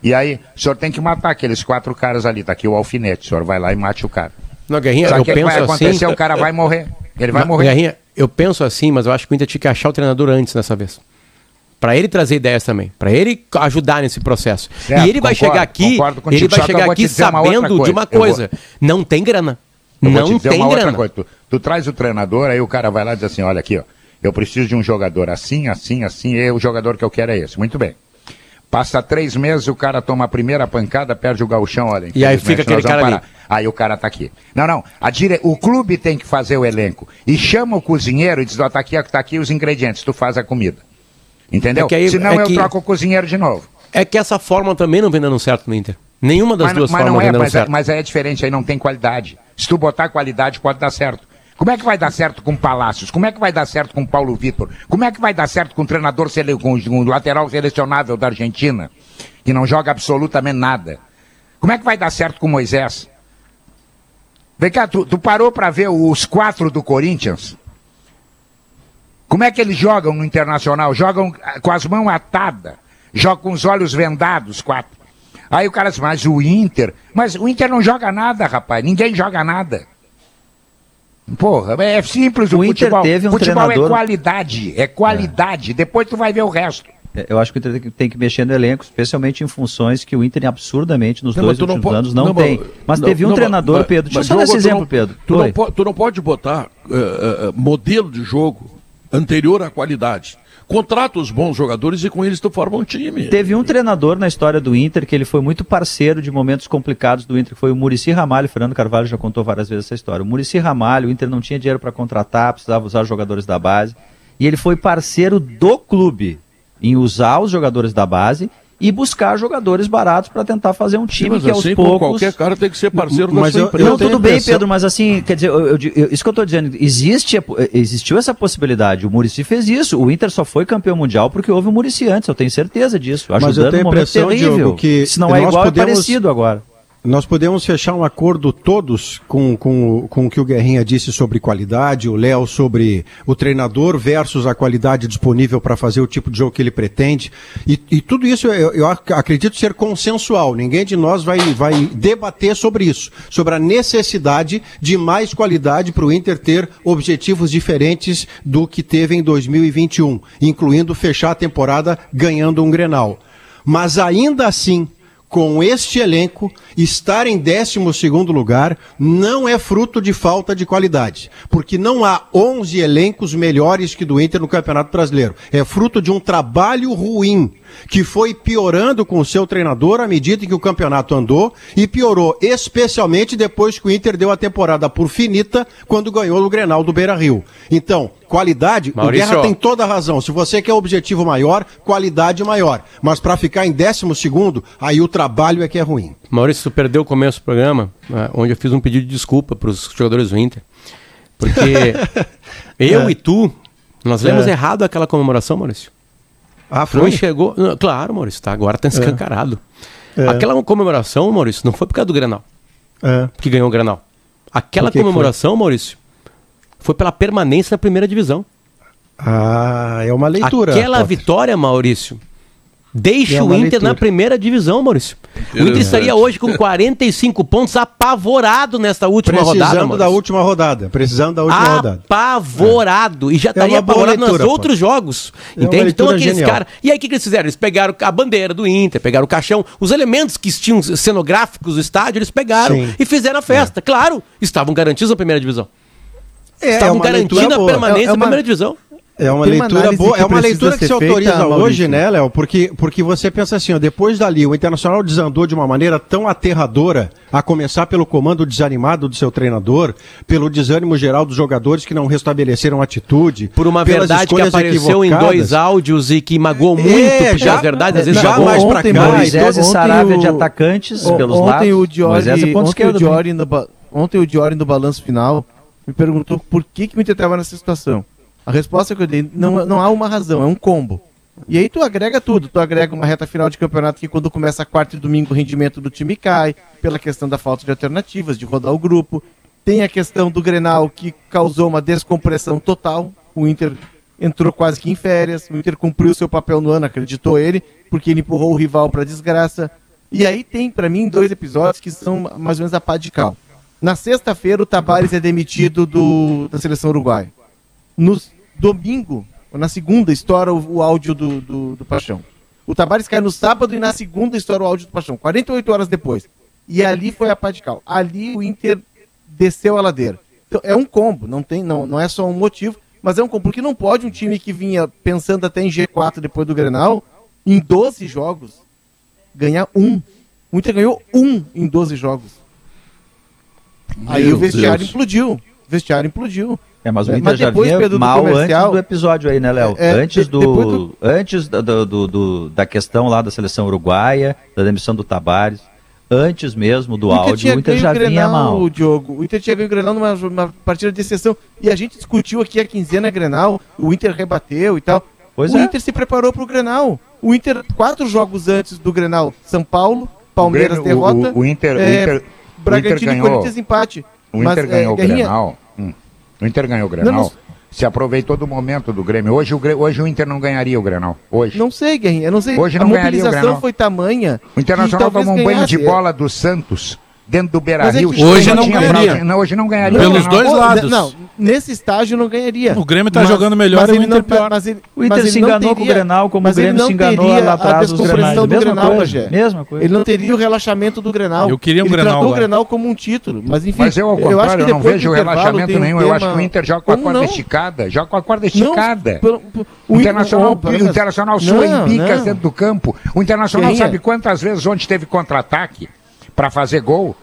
E aí, o senhor tem que matar aqueles quatro caras ali. Tá aqui o alfinete. O senhor vai lá e mate o cara. Não, Guerrinha, Sabe eu o que, que penso vai acontecer? assim. O cara vai morrer. Ele vai Não, morrer. Guerrinha, eu penso assim, mas eu acho que o Inter tinha que achar o treinador antes dessa vez. Pra ele trazer ideias também, Pra ele ajudar nesse processo. Certo, e ele vai concordo, chegar aqui, concordo contigo, ele vai só que eu chegar aqui sabendo de coisa. uma Eu vou- coisa, não tem grana. Eu vou Não te dizer tem uma outra grana. coisa. Tu, tu traz o treinador, aí o cara vai lá e diz assim, olha aqui, ó. Eu preciso de um jogador assim, assim, assim, e o jogador que eu quero é esse. Muito bem. Passa três meses, o cara toma a primeira pancada, perde o gauchão, olha. E aí fica aquele cara ali. Aí o cara tá aqui. Não, não. A dire... O clube tem que fazer o elenco. E chama o cozinheiro e diz, ó, tá aqui, tá aqui os ingredientes, tu faz a comida. Entendeu? É aí- Senão é eu que- troco o cozinheiro de novo. É que essa forma também não vem dando certo no Inter. Nenhuma das Mas, duas mas formas não é, vem dando mas, é, certo. mas aí é diferente, aí não tem qualidade. Se tu botar qualidade, pode dar certo. Como é que vai dar certo com Palácios? Como é que vai dar certo com Paulo Vitor? Como é que vai dar certo com o treinador, com o lateral selecionável da Argentina, que não joga absolutamente nada? Como é que vai dar certo com Moisés? Vem cá, tu, tu parou para ver os quatro do Corinthians? Como é que eles jogam no Internacional? Jogam ah, com as mãos atadas, jogam com os olhos vendados, quatro. Aí o cara diz, mas o Inter. Mas o Inter não joga nada, rapaz. Ninguém joga nada. Porra, é simples o, O Inter futebol. teve um futebol treinador- é qualidade, é qualidade. Depois tu vai ver o resto. É, Eu acho que o Inter tem que- mexer no elenco, especialmente em funções que o Inter absurdamente nos Não, dois não últimos po- anos não, não, tem. mas- não, teve um não, treinador, mas- Pedro. Deixa eu só dar esse tu exemplo, não- Pedro. Tu não, Oi. po- tu não pode botar eh, eh, modelo de jogo anterior à qualidade. Contrata os bons jogadores e com eles tu forma um time. Teve um treinador na história do Inter que ele foi muito parceiro de momentos complicados do Inter, que foi o Murici Ramalho. Fernando Carvalho já contou várias vezes essa história. O Murici Ramalho, o Inter não tinha dinheiro para contratar, precisava usar jogadores da base. E ele foi parceiro do clube em usar os jogadores da base e buscar jogadores baratos para tentar fazer um time mas que aos assim poucos. qualquer cara tem que ser parceiro da Mas sua eu- empresa. Não, tudo bem, impressão- Pedro, mas assim, quer dizer, eu- eu isso que eu tô dizendo, existe, existiu essa possibilidade. O Murici fez isso. O Inter só foi campeão mundial porque houve o Murici antes, eu tenho certeza disso. Mas eu Ajudando tenho um a momento impressão, terrível. Diogo, que Se não é igual, podemos- é parecido agora. Nós podemos fechar um acordo todos com, com, com o que o Guerrinha disse sobre qualidade, o Léo sobre o treinador versus a qualidade disponível para fazer o tipo de jogo que ele pretende. E, e tudo isso eu, eu ac- acredito ser consensual. Ninguém de nós vai, vai debater sobre isso, sobre a necessidade de mais qualidade para o Inter ter objetivos diferentes do que teve em 2021, incluindo fechar a temporada ganhando um Grenal. Mas ainda assim, com este elenco, estar em 12º lugar não é fruto de falta de qualidade, porque não há 11 elencos melhores que do Inter no Campeonato Brasileiro. É fruto de um trabalho ruim que foi piorando com o seu treinador à medida que o campeonato andou e piorou especialmente depois que o Inter deu a temporada por finita quando ganhou o Grenal do Beira-Rio. Então, qualidade, Maurício, o Guerra tem toda a razão. Se você quer objetivo maior, qualidade maior. Mas para ficar em décimo segundo, aí o trabalho é que é ruim. Maurício, tu perdeu o começo do programa, né, onde eu fiz um pedido de desculpa para os jogadores do Inter. Porque eu e tu, nós lemos É. errado aquela comemoração, Maurício. Ah, Não enxergou. não, claro, Maurício, tá, agora tá escancarado. É. Aquela comemoração, Maurício, não foi por causa do Grenal, É. que ganhou o Grenal. Aquela comemoração, Maurício, foi pela permanência na primeira divisão. Ah, é uma leitura. Aquela Potter. vitória, Maurício, deixa É o Inter leitura. na primeira divisão, Maurício. O Inter estaria hoje com 45 pontos, apavorado nesta última Precisando rodada. da Maurício. última rodada. Precisando da última rodada. Apavorado. E já estaria uma boa apavorado nos leitura, outros jogos. É entende? Então leitura aqueles caras. E aí o que, que eles fizeram? Eles pegaram a bandeira do Inter, pegaram o caixão, os elementos que tinham cenográficos do estádio, eles pegaram Sim. e fizeram a festa. Claro, estavam garantidos na primeira divisão. É, estavam leitura garantindo a permanência É- é na primeira divisão. É uma Tem uma leitura análise boa, que é uma leitura que se autoriza feita, hoje, né, Léo? Porque, porque você pensa assim, ó, depois dali, o Internacional desandou de uma maneira tão aterradora, a começar pelo comando desanimado do seu treinador, pelo desânimo geral dos jogadores que não restabeleceram atitude. Por uma verdade que apareceu em dois áudios e que magoou muito, É, porque já- as verdades às vezes já mais pra Ontem, cá, Moisés e ontem Saravia o- de atacantes O- pelos ontem lados. O Diori, Moisés é ponto ontem, o esquerdo. Diori no ba- ontem o Diori no balanço final me perguntou por que, que o Inter estava nessa situação. A resposta que eu dei, não, não há uma razão, é um combo. E aí tu agrega tudo, tu agrega uma reta final de campeonato que quando começa quarta e domingo o rendimento do time cai, pela questão da falta de alternativas, de rodar o grupo. Tem a questão do Grenal que causou uma descompressão total. O Inter entrou quase que em férias, o Inter cumpriu seu papel no ano, acreditou ele, porque ele empurrou o rival para desgraça. E aí tem para mim dois episódios que são mais ou menos a pá de cal. Na sexta-feira o Tabares é demitido do, da seleção uruguaia. No domingo, ou na segunda, estoura o, o áudio do, do, do Paixão. O Tabares cai no sábado e na segunda estoura o áudio do Paixão, 48 horas depois. E ali foi a pá de cal. Ali o Inter desceu a ladeira. Então, é um combo, não, tem, não, não é só um motivo, mas é um combo. Porque não pode um time que vinha pensando até em G4 depois do Grenal, em 12 jogos, ganhar um. O Inter ganhou um em 12 jogos. Aí Meu o vestiário Deus. implodiu. O vestiário implodiu. É, mas o É, Inter mas já depois, vinha Pedro, do mal comercial- antes do episódio aí, né, Léo? É, antes de- do, do- antes da, do, do- do- da questão lá da seleção uruguaia, da demissão do Tabares, antes mesmo do O Inter áudio, o Inter já o Grenal, vinha mal. Diogo. O Inter tinha ganho o Grenal numa, numa partida de exceção. E a gente discutiu aqui a quinzena Grenal, o Inter rebateu e tal. Pois o é. Inter se preparou para o Grenal. O Inter, quatro jogos antes do Grenal, São Paulo, Palmeiras O Grêmio- o- derrota. o- o Inter- o é, Inter- o Bragantino Inter e ganhou- Corinthians empate. O Mas, Inter é, ganhou o Guerrinha, Grenal. Hum. O Inter ganhou o Grenal. Não, não- Se aproveitou do momento do Grêmio. Hoje o, hoje o Inter não ganharia o Grenal. Hoje. Não sei, Guerrinha, eu não sei. Hoje a não ganharia o mobilização foi tamanha. O Internacional tomou um banho de bola do Santos dentro do Beira é Rio. que- Hoje não ganharia. não, hoje não ganharia. Pelos o Grenal. dois lados. Não, nesse estágio não ganharia. O Grêmio tá jogando melhor mas e o Inter não, pior. Mas ele, O Inter se não enganou com o teria- Grenal, como o Grêmio não se enganou teria lá atrás dos Grenais. do Mesma Grenal, coisa, mesma coisa. Ele não teria o relaxamento do Grenal. Eu queria um ele Grenal tratou agora. o Grenal como um título, mas enfim. Mas eu, ao acho que eu não depois vejo relaxamento um nenhum. Eu acho que o Inter joga com a corda não? esticada. Joga com a corda Não, esticada. O Internacional, o- o Internacional Não, sua em bicas não. dentro do campo. O Internacional sabe quantas vezes ontem teve contra-ataque para fazer gol?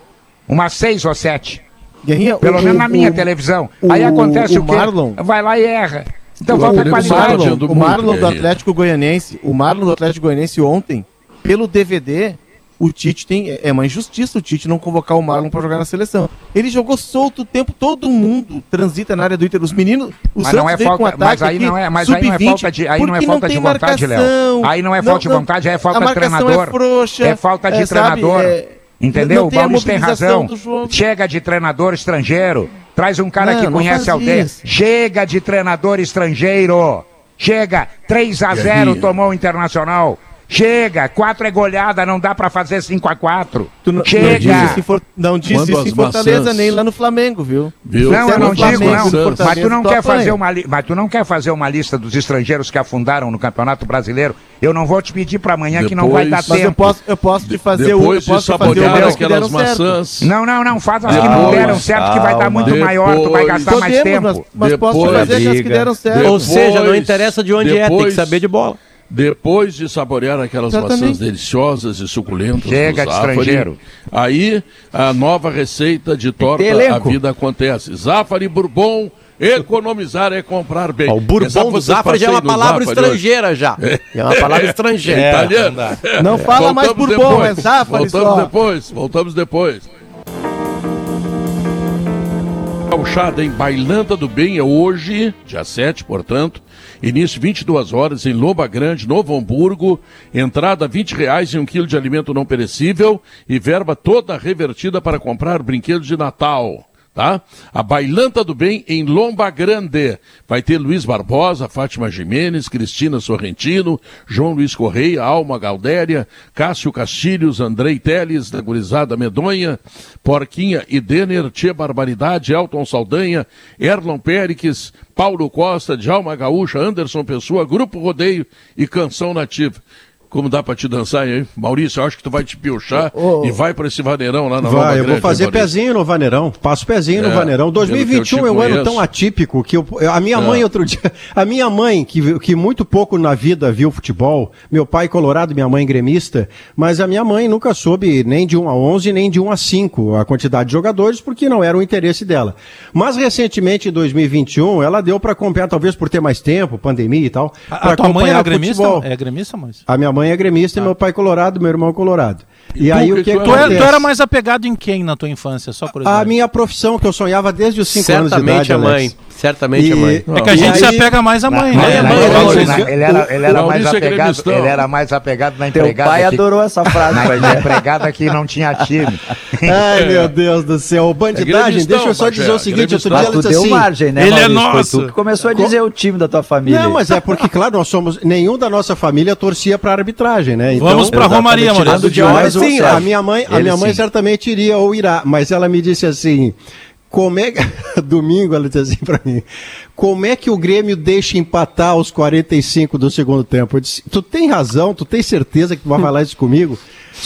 Umas seis ou sete. Guerrinha, Pelo o- menos na minha o- televisão. o- Aí acontece o, o quê? Marlon- Vai lá e erra. Então falta o qualidade. Marlon, adiando o Marlon do. Atlético Goianense, o Marlon do Atlético Goianense ontem, pelo DVD, o Tite tem é uma injustiça o Tite não convocar o Marlon para jogar na seleção. Ele jogou solto o tempo, todo mundo transita na área do Inter, os meninos, o Mas Santos não é falta, mas aí aqui, não é, mas aí não é sub-20, falta de, aí não é falta de tem vontade, Léo. Aí não é não- falta de não- vontade, aí é a falta de marcação treinador. É, frouxa, É falta de é, sabe, treinador. é, Entendeu? não O Maurício tem razão. Chega de treinador estrangeiro. Traz um cara Não, que conhece a aldeia. isso. Chega de treinador estrangeiro. Chega. 3 a 0 Guerrinha. tomou o Internacional. Chega. 4 é goleada, não dá pra fazer 5 a 4 Tu não, não Chega. disse isso em, For- não disse Quando isso as em Fortaleza, maçãs- nem lá no Flamengo, viu? Viu? Não, eu não no digo, Flamengo, não. Mas tu não quer fazer uma li... mas tu não quer fazer uma lista dos estrangeiros que afundaram no Campeonato Brasileiro. Eu não vou te pedir para amanhã que não vai dar Depois- Mas eu tempo. posso, eu posso te fazer o. Eu Depois de posso te fazer o que aquelas deram certo. maçãs. Não, não, não, faz as que não deram certo que vai dar muito maior, tu vai Depois- gastar mais Podemos, mas, tempo. mas posso te Depois- fazer aquelas que deram certo. Depois- Ou seja, não interessa de onde é, tem que depois- saber de bola. Depois de saborear aquelas Exatamente. maçãs deliciosas e suculentas Chega do de Zafari, estrangeiro. aí a nova receita de torta a vida acontece. Zafari Bourbon, economizar é comprar bem. Ó, o Bourbon do Zafra já é uma palavra Zafari hoje? estrangeira já. É uma palavra estrangeira. É, italiano. Não fala mais Voltamos Bourbon, depois. é Zafari Voltamos só. depois, voltamos depois. Gauchada em Bailanta do Bem é hoje, dia 7, portanto. Início 22 horas em Lomba Grande, Novo Hamburgo. Entrada 20 reais em um quilo de alimento não perecível e verba toda revertida para comprar brinquedos de Natal. Tá? A Bailanta do Bem em Lomba Grande. Vai ter Luiz Barbosa, Fátima Jimenez, Cristina Sorrentino, João Luiz Correia, Alma Galdéria, Cássio Castilhos, Andrei Teles, da Gurizada Medonha, Porquinha e Denner, Tia Barbaridade, Elton Saldanha, Erlon Péricles, Paulo Costa, Djalma Gaúcha, Anderson Pessoa, Grupo Rodeio e Canção Nativa. Como dá pra te dançar aí, hein? Maurício? Eu acho que tu vai te piochar Ô, ô. e vai pra esse vaneirão lá na Vai, eu vou Grande, fazer hein, pezinho no Vaneirão. Passo pezinho É, no Vaneirão. pelo que eu 2021 te é um ano tão atípico que eu- a minha mãe outro dia, a minha mãe que, que muito pouco na vida viu futebol, meu pai colorado, minha mãe gremista, mas a minha mãe nunca soube nem de 1 a 11 nem de 1 a 5 a quantidade de jogadores porque não era o interesse dela. Mas recentemente em 2021 ela deu para acompanhar talvez por ter mais tempo, pandemia e tal, A, pra a tua mãe acompanhar era gremista? futebol. É gremista, mas. A minha mãe é gremista e meu pai colorado, meu irmão colorado. E, tu, aí o que tu que Tu, era, mais apegado em quem na tua infância? Só curiosidade. A minha profissão, que eu sonhava desde os 5 anos de idade, Certamente a mãe. Alex. Certamente a E- mãe. É que a E gente se aí- apega mais à mãe, né? É, mãe, ele, é mãe. era, ele era, mais é apegado, ele era mais apegado na Teu empregada. pai que- adorou essa frase, na, empregada que não tinha time. Ai, meu Deus do céu. Bandidagem, gremistão, deixa eu só dizer o seguinte, outro dia ela disse assim... margem, né, Ele é nosso. começou a dizer o time da tua família. Não, mas é porque, claro, nós somos... Nenhum da nossa família torcia pra arbitragem, né? Vamos pra exatamente, Romaria, Maurício. de sim, a minha mãe, a Ele minha mãe sim. certamente iria ou irá, mas ela me disse assim, como é domingo ela disse assim pra mim, como é que o Grêmio deixa empatar aos 45 do segundo tempo? Eu disse, tu tem razão, tu tem certeza que tu vai falar isso comigo?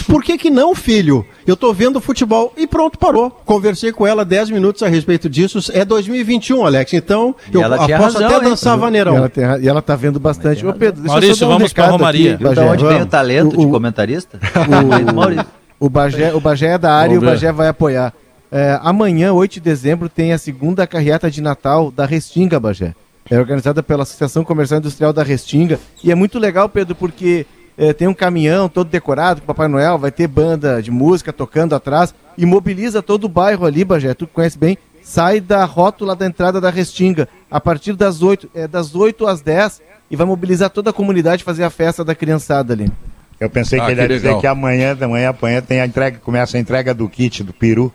Por que que não, filho? Eu tô vendo futebol e pronto, parou. Conversei com ela 10 minutos a respeito disso. É 2021, Alex. Então, E eu posso razão, até hein? dançar E vaneirão. ela, tem ra- e ela tá vendo bastante. Ô, Pedro, deixa eu Maurício, só dar um vamos pra recado Romaria. aqui, da onde vem o talento de O- o- comentarista? O, Maurício. o, Bagé, o Bagé é da área Vamos e o ver. Bagé vai apoiar. É, amanhã, 8 de dezembro, tem a segunda carreata de Natal da Restinga, Bagé. É organizada pela Associação Comercial Industrial da Restinga. E é muito legal, Pedro, porque é, tem um caminhão todo decorado com Papai Noel, vai ter banda de música tocando atrás e mobiliza todo o bairro ali, Bagé. Tu conhece bem. Sai da rótula da entrada da Restinga a partir das 8, é, das 8 às 10 e vai mobilizar toda a comunidade fazer a festa da criançada ali. Eu pensei Ah, que ele que ia dizer que amanhã, de manhã, amanhã tem a entrega, começa a entrega do kit do peru.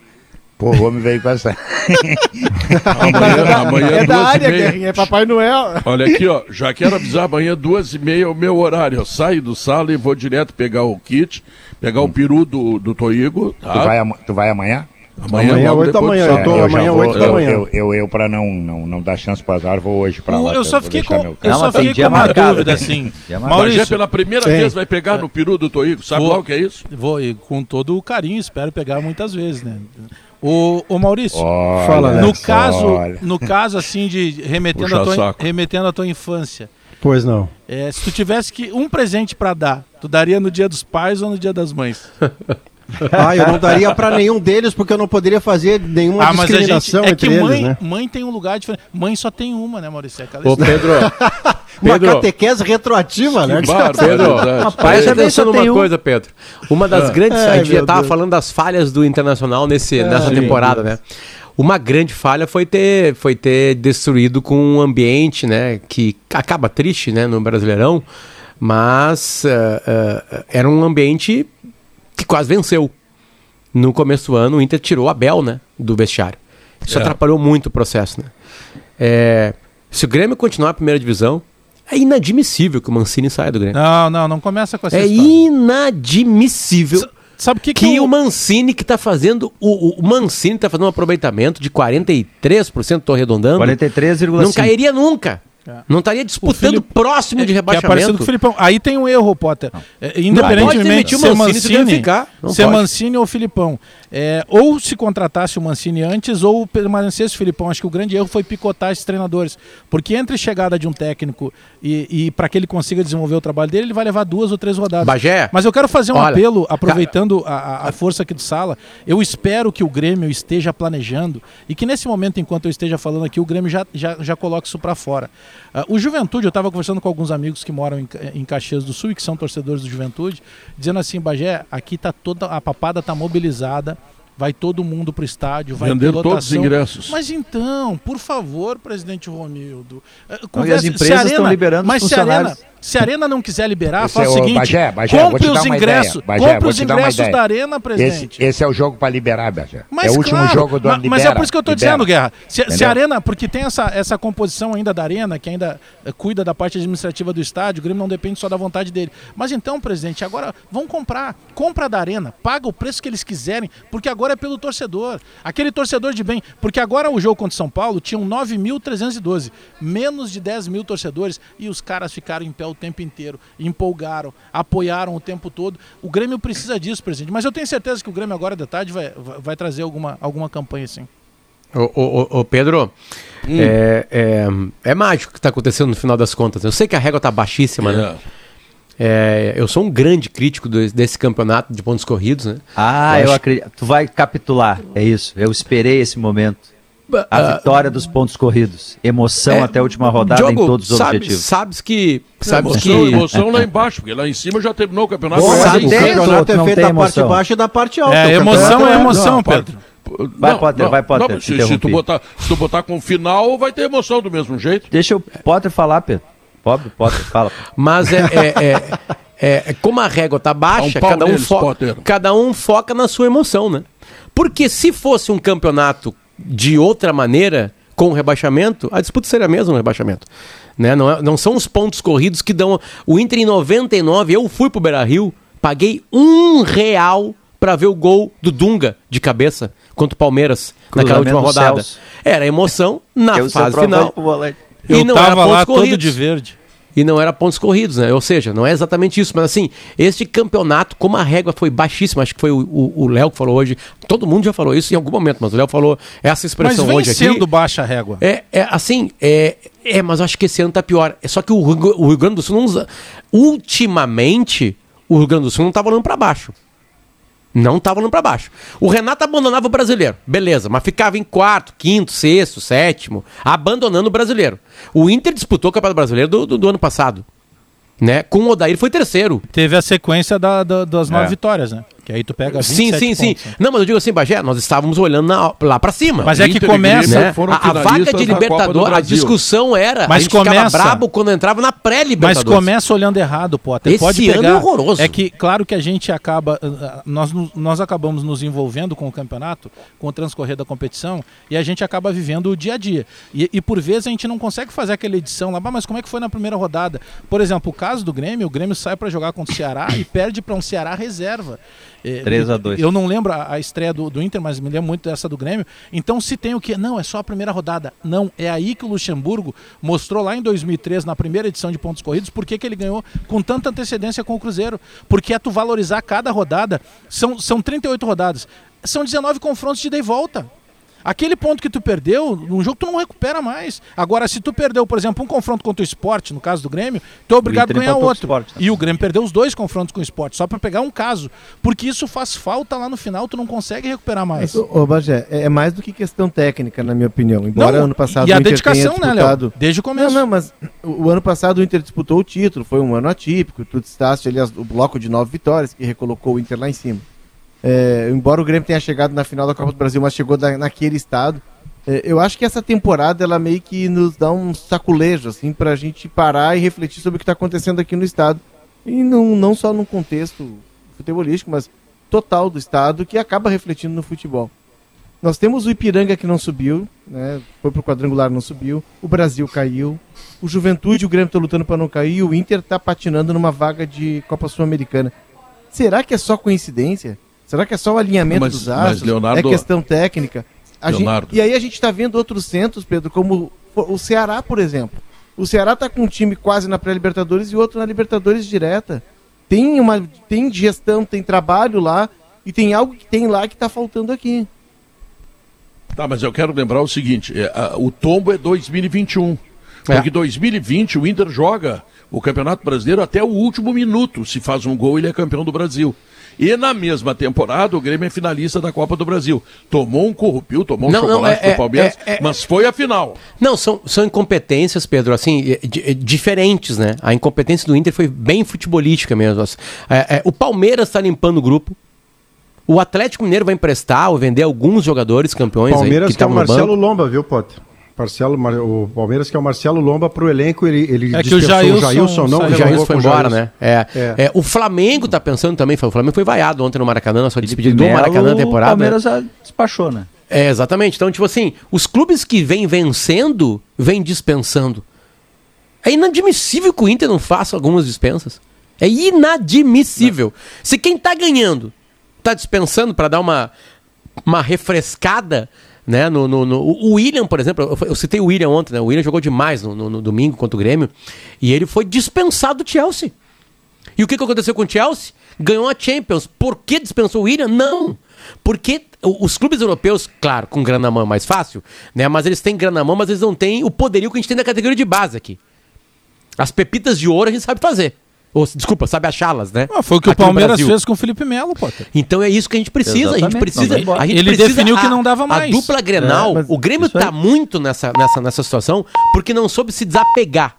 Pô, o homem veio com essa. Amanhã, amanhã é da duas área, e. Guerrinha, é Papai Noel. Olha aqui, ó. Já quero avisar amanhã, duas e meia, é o meu horário. Eu saio do sala e vou direto pegar o kit, pegar o peru do, do Toigo. Tá? Tu, vai, tu vai amanhã? Amanhã, logo oito da depois manhã, eu tô- já amanhã, vou- oito da eu, manhã. Eu, eu, eu, pra não, não, não dar chance pro azar, vou hoje pra lá. eu só fiquei com, meu eu Não, só mas fiquei dia com uma marcado, dúvida, né? assim. Maurício, pela primeira Sim. vez, vai pegar no peru do Toigo. Sabe Vou- o que é isso? vou, e com todo o carinho, espero pegar muitas vezes, né? O, o Maurício, Olha, Fala, no caso, olha. no caso assim de remetendo Puxa a, tua, saco. remetendo a tua infância, Pois não. é, se tu tivesse que um presente pra dar, tu daria no Dia dos Pais ou no Dia das Mães? Ah, eu não daria pra nenhum deles porque eu não poderia fazer nenhuma ah, mas a gente discriminação é que entre mãe, eles, né? mãe tem um lugar diferente. Mãe só tem uma, né, Maurício? É aquela Ô, história. Pedro, Uma catequese retroativa, né? Pedro, Barbaridade. presta também atenção só numa tem um. coisa, Pedro. Uma das grandes. Ai, a gente já meu tava Deus. falando das falhas do Internacional nesse, nessa Ai, temporada, né? Uma grande falha foi ter, foi ter destruído com um ambiente, né? Que acaba triste, né? No Brasileirão, mas eh, eh, era um ambiente que quase venceu. No começo do ano, o Inter tirou a Bel, né? Do vestiário. Isso É. atrapalhou muito o processo, né? É, se o Grêmio continuar a primeira divisão, é inadmissível que o Mancini saia do Grêmio. Não, não, não começa com essa É história. inadmissível S- Sabe o que, que eu- o Mancini que tá fazendo. O, o Mancini tá fazendo um aproveitamento de 43%, tô arredondando. 43,5. Não cairia nunca. Não estaria disputando Felipe- próximo de que é parecido com rebaixamento. o Filipão. Aí tem um erro, Potter. É, independentemente demitir de o ser Mancini se Mancini, ficar. Não ser pode. Mancini ou Filipão. É, ou se contratasse o Mancini antes, ou permanecesse o Filipão. Acho que o grande erro foi picotar esses treinadores. Porque entre chegada de um técnico e, e para que ele consiga desenvolver o trabalho dele, ele vai levar duas ou três rodadas. Bagé, Mas eu quero fazer um Olha, apelo, aproveitando a, a- a força aqui do Sala. Eu espero que o Grêmio esteja planejando e que nesse momento, enquanto eu esteja falando aqui, o Grêmio já, já, já coloque isso para fora. Ah, o Juventude, eu estava conversando com alguns amigos que moram em, em Caxias do Sul e que são torcedores do Juventude, dizendo assim, Bagé, aqui tá toda a papada tá mobilizada. Vai todo mundo pro estádio, vai Venderam todos os ingressos. Mas então, por favor, presidente Romildo, eh, Não, e as empresas Arena- estão liberando mas os se a Arena, funcionários. Se a Arena não quiser liberar, Esse faz é o seguinte, Bagé, Bagé, compre os ingressos. Bagé, compre os ingressos da Arena, Esse, presidente. esse é o jogo pra liberar, Bajé. Mas é o último claro, jogo do ano. Mas libera, é por isso que eu libera. dizendo, Guerra. Se, se a Arena, porque tem essa, essa composição ainda da Arena, que ainda eh, cuida da parte administrativa do estádio, o Grêmio não depende só da vontade dele. Mas então, presidente, agora vão comprar. Compra da Arena, paga o preço que eles quiserem, porque agora é pelo torcedor. Aquele torcedor de bem. Porque agora o jogo contra São Paulo tinham 9.312, menos de 10 mil torcedores, e os caras ficaram em pé o tempo inteiro, empolgaram, apoiaram o tempo todo. O Grêmio precisa disso, presidente. Mas eu tenho certeza que o Grêmio agora de tarde vai, vai trazer alguma, alguma campanha assim. Ô, ô, ô, Pedro, é, é, é mágico o que está acontecendo no final das contas. Eu sei que a régua está baixíssima, né? É, eu sou um grande crítico do- desse campeonato de pontos corridos, né? Ah, Eu eu acho- acredito. Tu vai capitular. É isso. Eu esperei esse momento. A Ah, vitória dos pontos corridos. Emoção é, até a última rodada Diogo, em todos os sabe- objetivos. Sabes que. Sabes emoção, que. emoção lá embaixo, porque lá em cima já terminou o campeonato. Mas sabe o campeonato é não feito da parte baixa e da parte alta. É, emoção campeonato é emoção, Não, Pedro. Vai, Potter, vai, Potter, não, se, se, tu botar, se tu botar com final, vai ter emoção do mesmo jeito. Deixa o Potter falar, Pedro. Pobre Potter, fala. Mas é, é, é- é- é como a régua tá baixa, um cada, um Potter. cada um foca na sua emoção, né? Porque se fosse um campeonato de outra maneira, com o rebaixamento, a disputa seria a mesma no rebaixamento. Né? Não, é- não são os pontos corridos que dão. O Inter em 99, eu fui pro Beira Rio, paguei um real para ver o gol do Dunga de cabeça contra o Palmeiras naquela Cruzamento última dos rodada. Era emoção na Eu fase final. E Eu não era tava pontos lá todo corridos. de verde. E não era pontos corridos, né? Ou seja, não é exatamente isso, mas assim, este campeonato, como a régua foi baixíssima, acho que foi o Léo que falou hoje, todo mundo já falou isso em algum momento, mas o Léo falou essa expressão mas hoje aqui. sendo baixa a régua. É, é assim, é, é, mas eu acho que esse ano tá pior. É só que o, Rio- o Rio Grande do Sul não usa. Ultimamente, o Rio Grande do Sul não tava olhando para baixo. Não tava olhando para baixo. O Renato abandonava o brasileiro, beleza, mas ficava em quarto, quinto, sexto, sétimo, abandonando o brasileiro. O Inter disputou o Campeonato Brasileiro do, do, do ano passado. Né? Com o Odair foi terceiro. Teve a sequência da- da- das nove É. vitórias, né? Que aí tu pega Sim, 27 sim, sim. pontos, né? Não, mas eu digo assim, Bagé, nós estávamos olhando na- lá pra cima. Mas é que Inter começa- né? foram A, a vaga de Libertadores, a discussão era. Mas a gente ficava começa- brabo quando entrava na Mas pré-Libertadores. começa olhando errado, Potter. Esse Pode ano pegar. é horroroso. É que, claro que a gente acaba. uh, uh, Nós, nós acabamos nos envolvendo com o campeonato, com o transcorrer da competição, e a gente acaba vivendo o dia a dia. E, e por vezes a gente não consegue fazer aquela edição lá, "Ah, mas como é que foi na primeira rodada? Por exemplo, o caso do Grêmio, o Grêmio sai para jogar contra o Ceará e perde para um Ceará reserva. É, 3 a 2. Eu não lembro a, estreia do, do Inter, mas me lembro muito dessa do Grêmio. Então, se tem o que? Não, é só a primeira rodada. Não, é aí que o Luxemburgo mostrou lá em 2003, na primeira edição de pontos corridos, por que que ele ganhou com tanta antecedência com o Cruzeiro. Porque é tu valorizar cada rodada. São, são 38 rodadas. São 19 confrontos de ida e volta. Aquele ponto que tu perdeu, num jogo tu não recupera mais. Agora, se tu perdeu, por exemplo, um confronto contra o esporte, no caso do Grêmio, tu é obrigado a ganhar o outro. Sport, né? E o Grêmio perdeu os dois confrontos com o esporte, só pra pegar um caso. Porque isso faz falta lá no final, tu não consegue recuperar mais. Ô, ô, Bagé, é é mais do que questão técnica, na minha opinião. Embora Não, ano passado e a o Inter dedicação, tenha né, disputado... Léo? Desde o começo. Não, não, mas o, o ano passado o Inter disputou o título, foi um ano atípico, tu destaste ali as- o bloco de nove vitórias que recolocou o Inter lá em cima. É, embora o Grêmio tenha chegado na final da Copa do Brasil, mas chegou da- naquele estado, é, eu acho que essa temporada ela meio que nos dá um saculejo, assim, pra gente parar e refletir sobre o que tá acontecendo aqui no estado. E não, não só num contexto futebolístico, mas total do estado, que acaba refletindo no futebol. Nós temos o Ipiranga que não subiu, né? Foi pro quadrangular, não subiu. O Brasil caiu. O Juventude, o Grêmio tá lutando para não cair. E o Inter tá patinando numa vaga de Copa Sul-Americana. Será que é só coincidência? Será que é só o alinhamento Mas- dos astros? Leonardo- É questão técnica? A gente- Leonardo. e aí a gente tá vendo outros centros, Pedro, como o Ceará, por exemplo. O Ceará tá com um time quase na pré-Libertadores e outro na Libertadores direta. Tem uma tem gestão, tem trabalho lá e tem algo que tem lá que tá faltando aqui. Tá, mas eu quero lembrar o seguinte: é, a- o tombo é 2021. É. Porque 2020 o Inter joga o Campeonato Brasileiro até o último minuto. Se faz um gol, ele é campeão do Brasil. E na mesma temporada, o Grêmio é finalista da Copa do Brasil. Tomou um corrupio, tomou um Não, não, chocolate é- do Palmeiras, é- é- mas foi a final. Não, são, são incompetências, Pedro, assim, é, é, diferentes, né? A incompetência do Inter foi bem futebolística mesmo. assim. É, é, o Palmeiras está limpando o grupo. O Atlético Mineiro vai emprestar ou vender alguns jogadores campeões Palmeiras aí, que, é o Marcelo banco. Lomba, viu, Potter? Marcelo, Mar- o Palmeiras que é o Marcelo Lomba pro elenco, ele, ele É que o dispensou Jailson não. O com foi o embora, Jailson. né? É, É. é, o Flamengo tá pensando também, o Flamengo foi vaiado ontem no Maracanã, na sua despedida do Maracanã na O temporada. Palmeiras ah, despachou, né? É, exatamente. Então, tipo assim, os clubes que vêm vencendo, vêm dispensando. É inadmissível que o Inter não faça algumas dispensas. É inadmissível. Se quem tá ganhando tá dispensando para dar uma, uma refrescada, né? No, no, no- o William, por exemplo, eu, citei o William ontem, né? O William jogou demais no, no- no domingo contra o Grêmio. E ele foi dispensado do Chelsea. E o que, que aconteceu com o Chelsea? Ganhou a Champions. Por que dispensou o William? Não. Porque os clubes europeus, claro, com grana na mão é mais fácil, né? Mas eles têm grana na mão, mas eles não têm o poderio que a gente tem na categoria de base aqui. As pepitas de ouro a gente sabe fazer. Ou, desculpa, sabe achá-las, né? Ah, foi o que o Aqui no Palmeiras fez com o Felipe Melo, Potter. Então é isso que a gente precisa. A gente precisa. não. A gente Ele precisa definiu que a- não dava mais. A dupla Grenal, É, o Grêmio isso aí- tá muito nessa, nessa, nessa situação porque não soube se desapegar.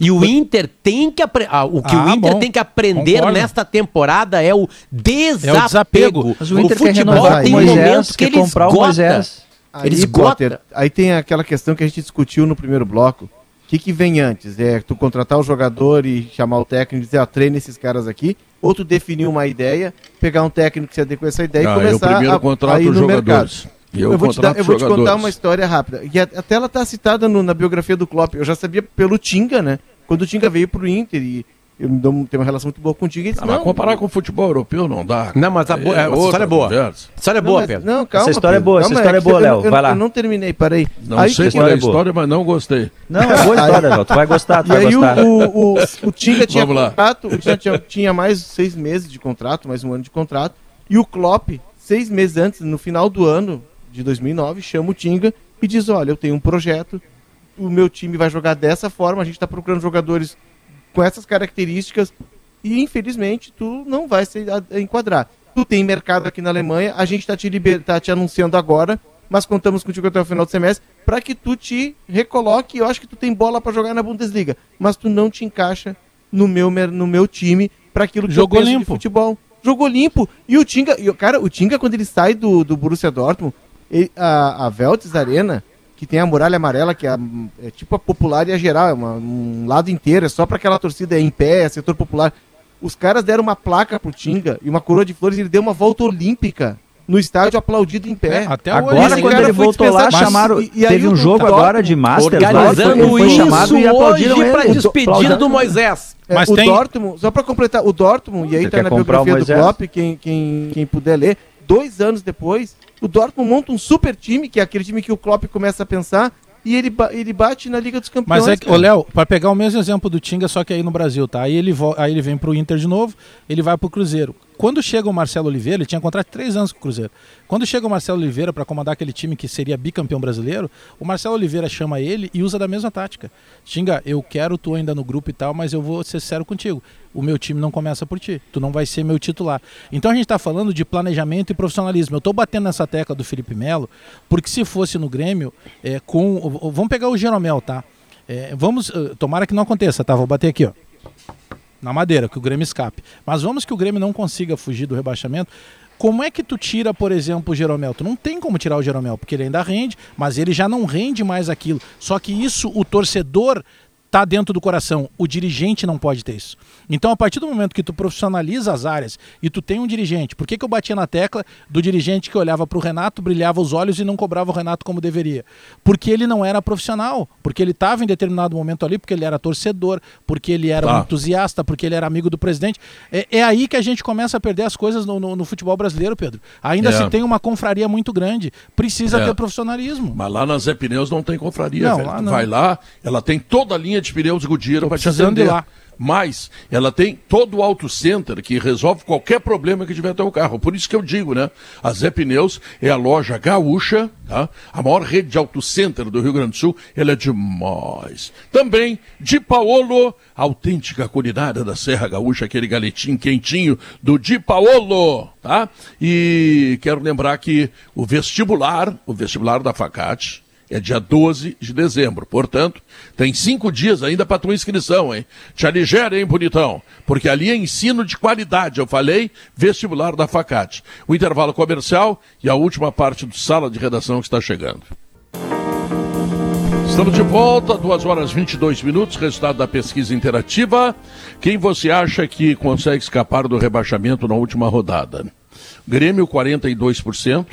E o Inter tem que apre- ah, o que o Ah, Inter bom. tem que aprender Concordo. nesta temporada é o desapego. desapego. Mas o Inter quer futebol tem o Moisés, momentos que ele comprar o esgota. Aí tem aquela questão que a gente discutiu no primeiro bloco. O que, que vem antes? É tu contratar o jogador e chamar o técnico e dizer, ó, treina esses caras aqui? Ou tu definir uma ideia, pegar um técnico que se adequa a essa ideia Ah, e eu começar primeiro a, contrato a ir no jogadores. mercado. Eu Eu, vou, te, dar- eu vou te contar uma história rápida. E a- até ela tá citada no- na biografia do Klopp. Eu já sabia pelo Tinga, né? Quando o Tinga veio pro Inter e, eu me dou- tenho uma relação muito boa contigo. Disse, Ah, mas não, comparar com o futebol europeu não dá. Não, mas a, bo- é, essa outra história é boa. conversa. A história é Não, boa, mas- Pedro. Não, calma, Essa história é Pedro, boa, essa calma, história é que boa, Léo, eu- vai lá. Eu não terminei, parei. Não Aí sei que- qual é a é boa. história, mas não gostei. Não, é boa história, Léo. Tu vai gostar, tu E vai aí o, gostar. o, o, o Tinga tinha contrato, o Tinga tinha, tinha mais seis meses de contrato, mais um ano de contrato, e o Klopp, seis meses antes, no final do ano de 2009, chama o Tinga e diz, olha, eu tenho um projeto, o meu time vai jogar dessa forma, a gente está procurando jogadores com essas características, e infelizmente tu não vai se enquadrar. Tu tem mercado aqui na Alemanha, a gente está te, liber- tá te anunciando agora, mas contamos contigo até o final do semestre para que tu te recoloque. Eu acho que tu tem bola para jogar na Bundesliga, mas tu não te encaixa no meu, no meu time para aquilo que Jogou eu penso de limpo. futebol. Jogou limpo. E o Tinga, cara, o Tinga quando ele sai do, do Borussia Dortmund, ele- a, a Veltes Arena, que tem a muralha amarela, que é, a- é tipo a popular e a geral, é uma- um lado inteiro, é só para aquela torcida em pé, é setor popular. Os caras deram uma placa pro Tinga e uma coroa de flores, e ele deu uma volta olímpica no estádio aplaudido em pé. É, até Agora, hoje. quando cara ele foi voltou lá, chamaram. E- e aí teve o um jogo Dortmund agora de Masters. Organizando ele foi chamado isso e aplaudiram hoje para despedida do Moisés. É, Mas o tem- Dortmund, só pra completar, o Dortmund, e aí Você tá na o biografia do? Klopp, quem, quem, quem puder ler, dois anos depois, o Dortmund monta um super time, que é aquele time que o Klopp começa a pensar, e ele, ele bate na Liga dos Campeões. Mas é que, ô. Léo, pra pegar o mesmo exemplo do Tinga, só que aí no Brasil, tá? Aí ele, aí ele vem pro Inter de novo, ele vai pro Cruzeiro. Quando chega o Marcelo Oliveira, ele tinha contrato de três anos com o Cruzeiro. Quando chega o Marcelo Oliveira para comandar aquele time que seria bicampeão brasileiro, o Marcelo Oliveira chama ele e usa da mesma tática. Tinga, eu quero tu ainda no grupo e tal, mas eu vou ser sério contigo. O meu time não começa por ti. Tu não vai ser meu titular. Então a gente tá falando de planejamento e profissionalismo. Eu tô batendo nessa tecla do Felipe Melo, porque se fosse no Grêmio, é, com. Vamos pegar o Jeromel, tá? É, vamos. eh, tomara que não aconteça, tá? Vou bater aqui, ó na madeira, que o Grêmio escape. Mas vamos que o Grêmio não consiga fugir do rebaixamento. Como é que tu tira, por exemplo, o Jeromel? Tu não tem como tirar o Jeromel, porque ele ainda rende, mas ele já não rende mais aquilo. Só que isso o torcedor tá dentro do coração. O dirigente não pode ter isso. Então, a partir do momento que tu profissionaliza as áreas e tu tem um dirigente, por que, que eu batia na tecla do dirigente que olhava para o Renato, brilhava os olhos e não cobrava o Renato como deveria? Porque ele não era profissional, porque ele estava em determinado momento ali, porque ele era torcedor, porque ele era Tá. um entusiasta, porque ele era amigo do presidente. É, é aí que a gente começa a perder as coisas no, no- no futebol brasileiro, Pedro. Ainda É. se tem uma confraria muito grande. Precisa É. ter profissionalismo. Mas lá na Zé Pneus não tem confraria, Não, velho. lá não. vai lá, ela tem toda a linha de pneus Goodyear para te atender. lá. Mas ela tem todo o auto center que resolve qualquer problema que tiver teu carro. Por isso que eu digo, né? A Zé Pneus é a loja gaúcha, tá? A maior rede de auto center do Rio Grande do Sul. Ela é demais. Também de Paolo, a autêntica culinária da Serra Gaúcha, aquele galetinho quentinho do Di Paolo, tá? E quero lembrar que o vestibular, o vestibular da Facate, é dia 12 de dezembro. Portanto, tem cinco dias ainda para tua inscrição, hein? Te aligera, hein, bonitão? Porque ali é ensino de qualidade. Eu falei, vestibular da Facate. O intervalo comercial e a última parte do sala de redação que está chegando. Estamos de volta, 2 horas 22 minutos, resultado da pesquisa interativa. Quem você acha que consegue escapar do rebaixamento na última rodada? Grêmio, 42%,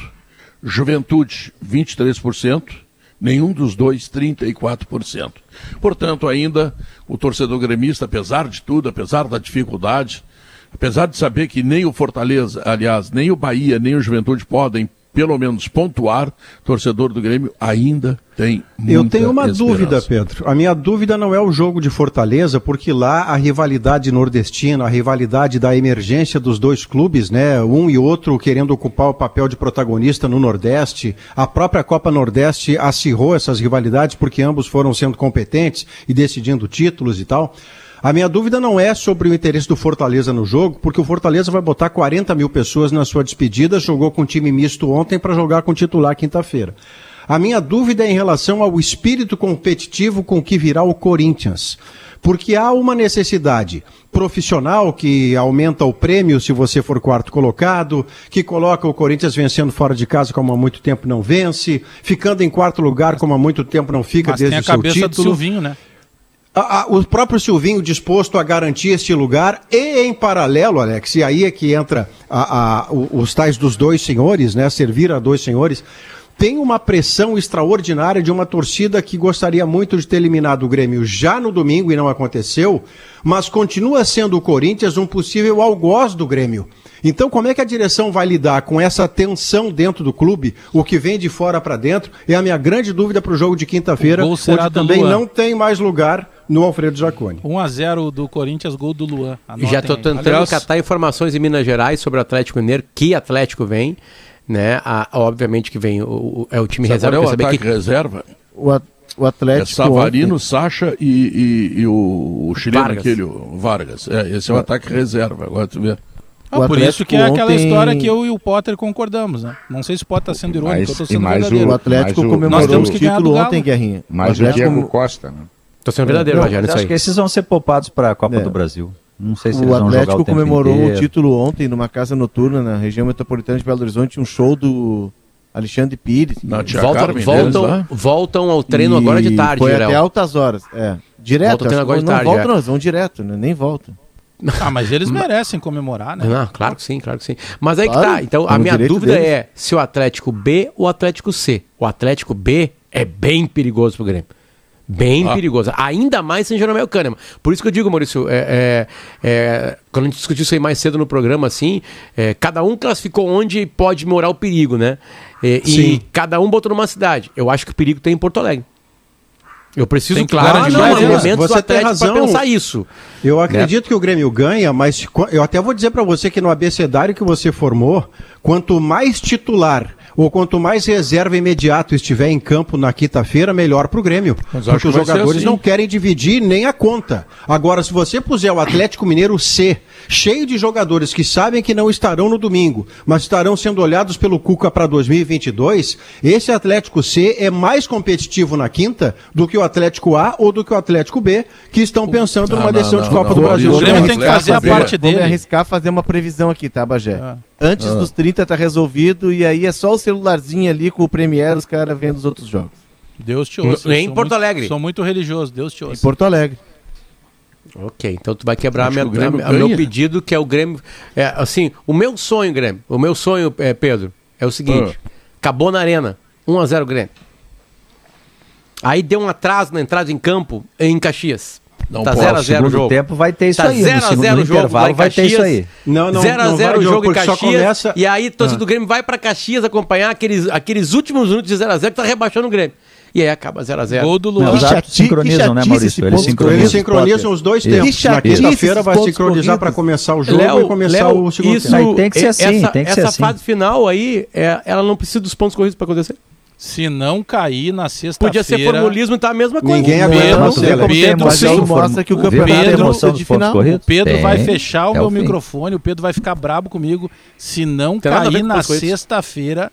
Juventude, 23%, nenhum dos dois, 34%. Portanto, ainda o torcedor gremista, apesar de tudo, apesar da dificuldade, apesar de saber que nem o Fortaleza, aliás, nem o Bahia, nem o Juventude podem, pelo menos, pontuar, torcedor do Grêmio ainda tem muita Eu tenho uma esperança. dúvida, Pedro. A minha dúvida não é o jogo de Fortaleza, porque lá a rivalidade nordestina, a rivalidade da emergência dos dois clubes, né? Um e outro querendo ocupar o papel de protagonista no Nordeste. A própria Copa Nordeste acirrou essas rivalidades porque ambos foram sendo competentes e decidindo títulos e tal. A minha dúvida não é sobre o interesse do Fortaleza no jogo, porque o Fortaleza vai botar 40 mil pessoas na sua despedida, jogou com time misto ontem para jogar com titular quinta-feira. A minha dúvida é em relação ao espírito competitivo com que virá o Corinthians. Porque há uma necessidade profissional que aumenta o prêmio se você for quarto colocado, que coloca o Corinthians vencendo fora de casa como há muito tempo não vence, ficando em quarto lugar como há muito tempo não fica Mas desde tem a o seu cabeça do título. Silvinho, né? A- a- o próprio Silvinho disposto a garantir este lugar e em paralelo, Alex, e aí é que entra a- os tais dos dois senhores, né? Servir a dois senhores, tem uma pressão extraordinária de uma torcida que gostaria muito de ter eliminado o Grêmio já no domingo e não aconteceu, mas continua sendo o Corinthians um possível algoz do Grêmio. Então, como é que a direção vai lidar com essa tensão dentro do clube, o que vem de fora para dentro? É a minha grande dúvida para o jogo de quinta-feira, onde também Luan. não tem mais lugar no Alfredo Jaconi. 1 a 0 do Corinthians, gol do Luan. Anotem Já estou tentando Aliás... catar informações em Minas Gerais sobre o Atlético Mineiro, que Atlético vem, né? A, obviamente que vem o, o é o time Sabe reserva. É o ataque que... reserva? O, a, o Atlético. É Savarino, ontem... Sacha e, e, e, o, o chileno Vargas. aquele, o Vargas. É, esse é o ataque reserva, agora tu vê. Ah, por isso que é aquela ontem... história que eu e o Potter concordamos, né? Não sei se o Potter está sendo irônico, eu tô sendo verdadeiro. O Atlético comemorou nós temos que o título ontem, Guerrinha. Mais o, o Diego Costa, né? Tô sendo verdadeiro, Rogério, isso aí. Acho que esses vão ser poupados para a Copa é. do Brasil. Não sei se o Atlético o comemorou o título ontem numa casa noturna na região metropolitana de Belo Horizonte, um show do Alexandre Pires. Não, Volta, voltam, voltam ao treino e agora de tarde, Foi até altas horas. É. Direto. Volta agora de tarde. Não voltam, é. não, vão direto, né? nem voltam. Ah, mas eles merecem comemorar, né? Não, claro que sim, claro que sim. Mas aí claro, que tá. Então, a minha dúvida deles. é se o Atlético B ou o Atlético C. O Atlético B é bem perigoso pro Grêmio. Bem ah. perigosa. Ainda mais sem Jeromel Kahneman. Por isso que eu digo, Maurício, é, é, é, quando a gente discutiu isso aí mais cedo no programa, assim, é, cada um classificou onde pode morar o perigo, né? É, e cada um botou numa cidade. Eu acho que o perigo tem em Porto Alegre. Eu preciso, claro, de mais elementos você tem razão. pensar isso. Eu acredito né? que o Grêmio ganha, mas eu até vou dizer para você que no abecedário que você formou, quanto mais titular ou quanto mais reserva imediato estiver em campo na quinta-feira, melhor para o Grêmio. Mas porque os jogadores assim. não querem dividir nem a conta. Agora, se você puser o Atlético Mineiro C, cheio de jogadores que sabem que não estarão no domingo, mas estarão sendo olhados pelo Cuca para 2022, esse Atlético C é mais competitivo na quinta do que o Atlético A ou do que o Atlético B, que estão pensando não, numa não, decisão não, de Copa do Brasil. O Grêmio tem que fazer a parte dele. Vamos arriscar fazer uma previsão aqui, tá, Bagé? Ah. Antes ah. dos 30 tá resolvido e aí é só o celularzinho ali com o Premiere, os caras vendo os outros jogos. Deus te ouça. Em Porto muito, Alegre. Sou muito religioso, Deus te ouça. Em Porto Alegre. Ok, então tu vai quebrar minha, minha, meu pedido, que é o Grêmio. É, assim, o meu sonho, Grêmio, o meu sonho, é, Pedro, é o seguinte: ah. acabou na arena, 1x0 Grêmio. Aí deu um atraso na entrada em campo em Caxias. Não tá 0 a 0 o jogo. tempo vai ter isso tá aí. 0 a 0 o jogo vai, vai ter isso aí. Não, não, 0 a 0 o jogo em Caxias. Começa... E aí torcedor ah. do Grêmio vai para Caxias acompanhar aqueles, aqueles últimos minutos de 0 a 0 que tá rebaixando o Grêmio. E aí acaba 0x0. Gol do Luan. Os árbitros sincronizam, né, Maurício? Eles sincronizam, eles sincronizam os dois tempos. Na quinta-feira vai sincronizar para começar o jogo Léo, e começar Léo, o segundo isso, tempo. Aí tem que ser assim, essa, tem que essa ser assim. fase final aí, é, ela não precisa dos pontos corridos para acontecer. Se não cair na sexta-feira. Podia ser formulismo e tá a mesma coisa. Ninguém aguenta. Pedro, Pedro, Pedro mostra que o campeonato Pedro, é de final. O Pedro vai fechar o é meu microfone, o Pedro vai ficar brabo comigo. Se não cair na sexta-feira,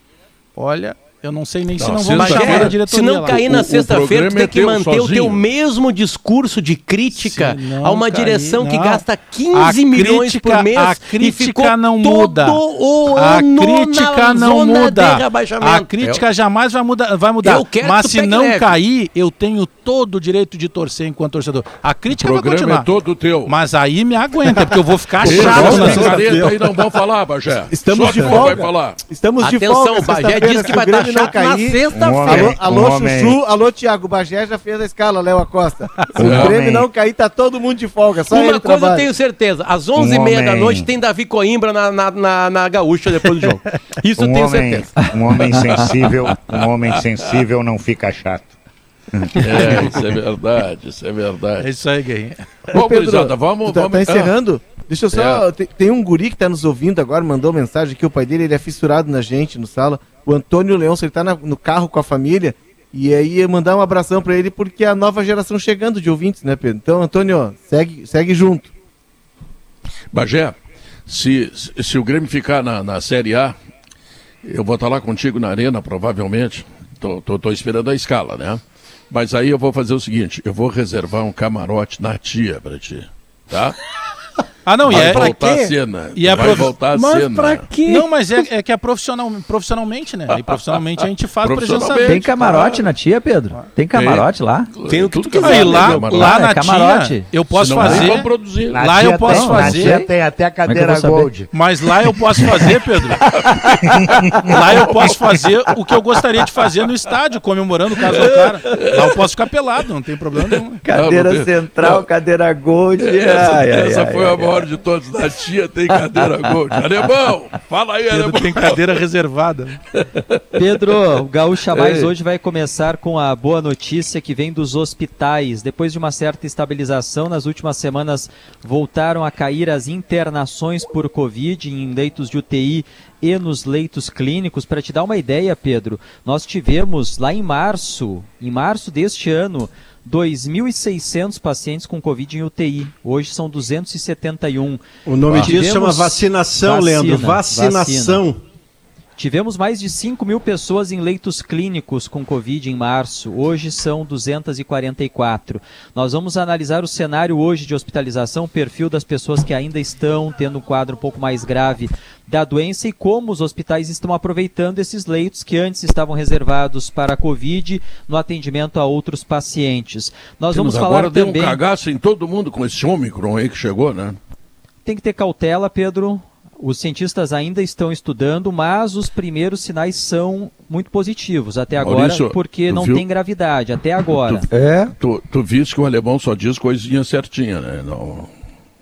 olha, eu não sei nem não, se não vamos chamar a diretoria Se não cair lá. na sexta-feira, tu tem que manter sozinho. o teu mesmo discurso de crítica a uma cair, direção não. que gasta 15 milhões por mês a crítica não muda. a crítica não muda. A crítica eu, jamais vai mudar, vai mudar. Mas se não leve. cair, eu tenho todo o direito de torcer enquanto torcedor. A crítica vai continuar. É todo teu. Mas aí me aguenta, porque eu vou ficar chato na sexta-feira. não vão falar, Bagé. Estamos de folga. Estamos de folga. Atenção, Bagé diz que vai estar se não cair. Na sexta-feira. Um alô, alô um Chuchu, alô, Thiago. Bagé já fez a escala, Léo Acosta. Se um o Grêmio não cair, tá todo mundo de folga. Só Uma coisa trabalha. eu tenho certeza: às 11h30 da noite tem Davi Coimbra na, na, na, na gaúcha depois do jogo. Isso eu tenho homem, certeza. Um homem sensível, um homem sensível não fica chato. É, isso é verdade, isso é verdade. É isso aí, Guerrinha. Bom, Pedro, vamos, tá, vamos... Tá encerrando? Ah. Deixa eu só. É. Tem, tem, um guri que tá nos ouvindo agora, mandou mensagem que o pai dele ele é fissurado na gente no sala o Antônio Leão, ele tá na, no carro com a família, e aí mandar um abração para ele, porque é a nova geração chegando de ouvintes, né, Pedro? Então, Antônio, segue, segue junto. Bagé, se, se o Grêmio ficar na, na Série A, eu vou estar lá contigo na arena, provavelmente. Tô, tô, tô, esperando a escala, né? Mas aí eu vou fazer o seguinte: eu vou reservar um camarote na tia para ti, tá? Ah, não, e Vai é. voltar quê? a cena. E a Vai prof- voltar a Mas cena. pra quê? Não, mas é, é que é profissional, profissionalmente, né? E profissionalmente a gente faz presença. Tem camarote na tia, Pedro? Tem camarote lá? Tem o que Tudo tu que Aí lá, lá É na camarote. tia, eu posso fazer. produzir. Na Lá eu posso tem, Na fazer. tia tem até a é cadeira? Gold. Mas lá eu posso fazer, Pedro. lá eu posso fazer o que eu gostaria de fazer no estádio, comemorando o caso do cara. Lá eu posso ficar pelado, não tem problema nenhum. Cadeira central, cadeira gold. Essa, foi a maior de todas. Da tia tem cadeira gold. Alemão, fala aí, Pedro alemão. tem cadeira reservada. Pedro, o Gaúcha Mais Ei. hoje vai começar com a boa notícia que vem dos hospitais. Depois de uma certa estabilização, nas últimas semanas voltaram a cair as internações por Covid em leitos de UTI e nos leitos clínicos. Para te dar uma ideia, Pedro, nós tivemos lá em março, em março deste ano, 2.600 pacientes com Covid em UTI. Hoje são 271. O nome Ah. disso chama vacinação, vacina, Leandro. Vacinação. Tivemos mais de 5 mil pessoas em leitos clínicos com Covid em março. Hoje são 244. Nós vamos analisar o cenário hoje de hospitalização, o perfil das pessoas que ainda estão tendo um quadro um pouco mais grave da doença e como os hospitais estão aproveitando esses leitos que antes estavam reservados para a Covid no atendimento a outros pacientes. Nós Temos vamos falar agora deu também. um cagaço em todo mundo com esse Omicron aí que chegou, né? Tem que ter cautela, Pedro. Os cientistas ainda estão estudando, mas os primeiros sinais são muito positivos até agora, Maurício, porque tu não viu? tem gravidade, até agora. É? Tu, tu viste que o alemão só diz coisinha certinha, né? Não...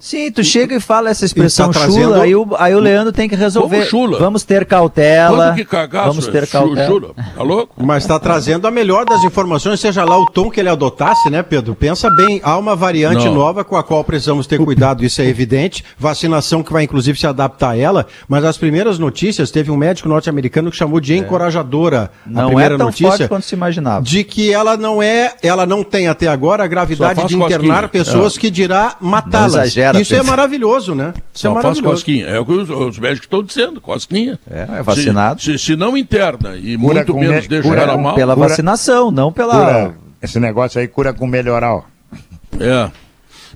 Sim, tu chega e fala essa expressão E tá chula, aí, o, aí o Leandro tem que resolver. Como chula? Vamos ter cautela. Cagaço? Vamos ter Chu- cautela. chula. Tá louco? Mas está trazendo a melhor das informações, seja lá o tom que ele adotasse, né, Pedro? Pensa bem, há uma variante Não. nova com a qual precisamos ter cuidado, isso é evidente. Vacinação que vai inclusive se adaptar a ela, mas as primeiras notícias, teve um médico norte-americano que chamou de encorajadora a Não primeira é tão notícia. forte quanto se imaginava. De que ela não é, ela não tem até agora a gravidade de internar cosquinha. pessoas É. que dirá matá-las. Exagera, Isso é maravilhoso, né? Isso Só é faz maravilhoso. cosquinha. É o que os, os médicos estão dizendo, cosquinha. É, é vacinado. Se, se, se não interna e Cura muito menos me- deixa o cara mal. Pela Cura- vacinação, não pela. Cura, esse negócio aí cura com melhoral. É.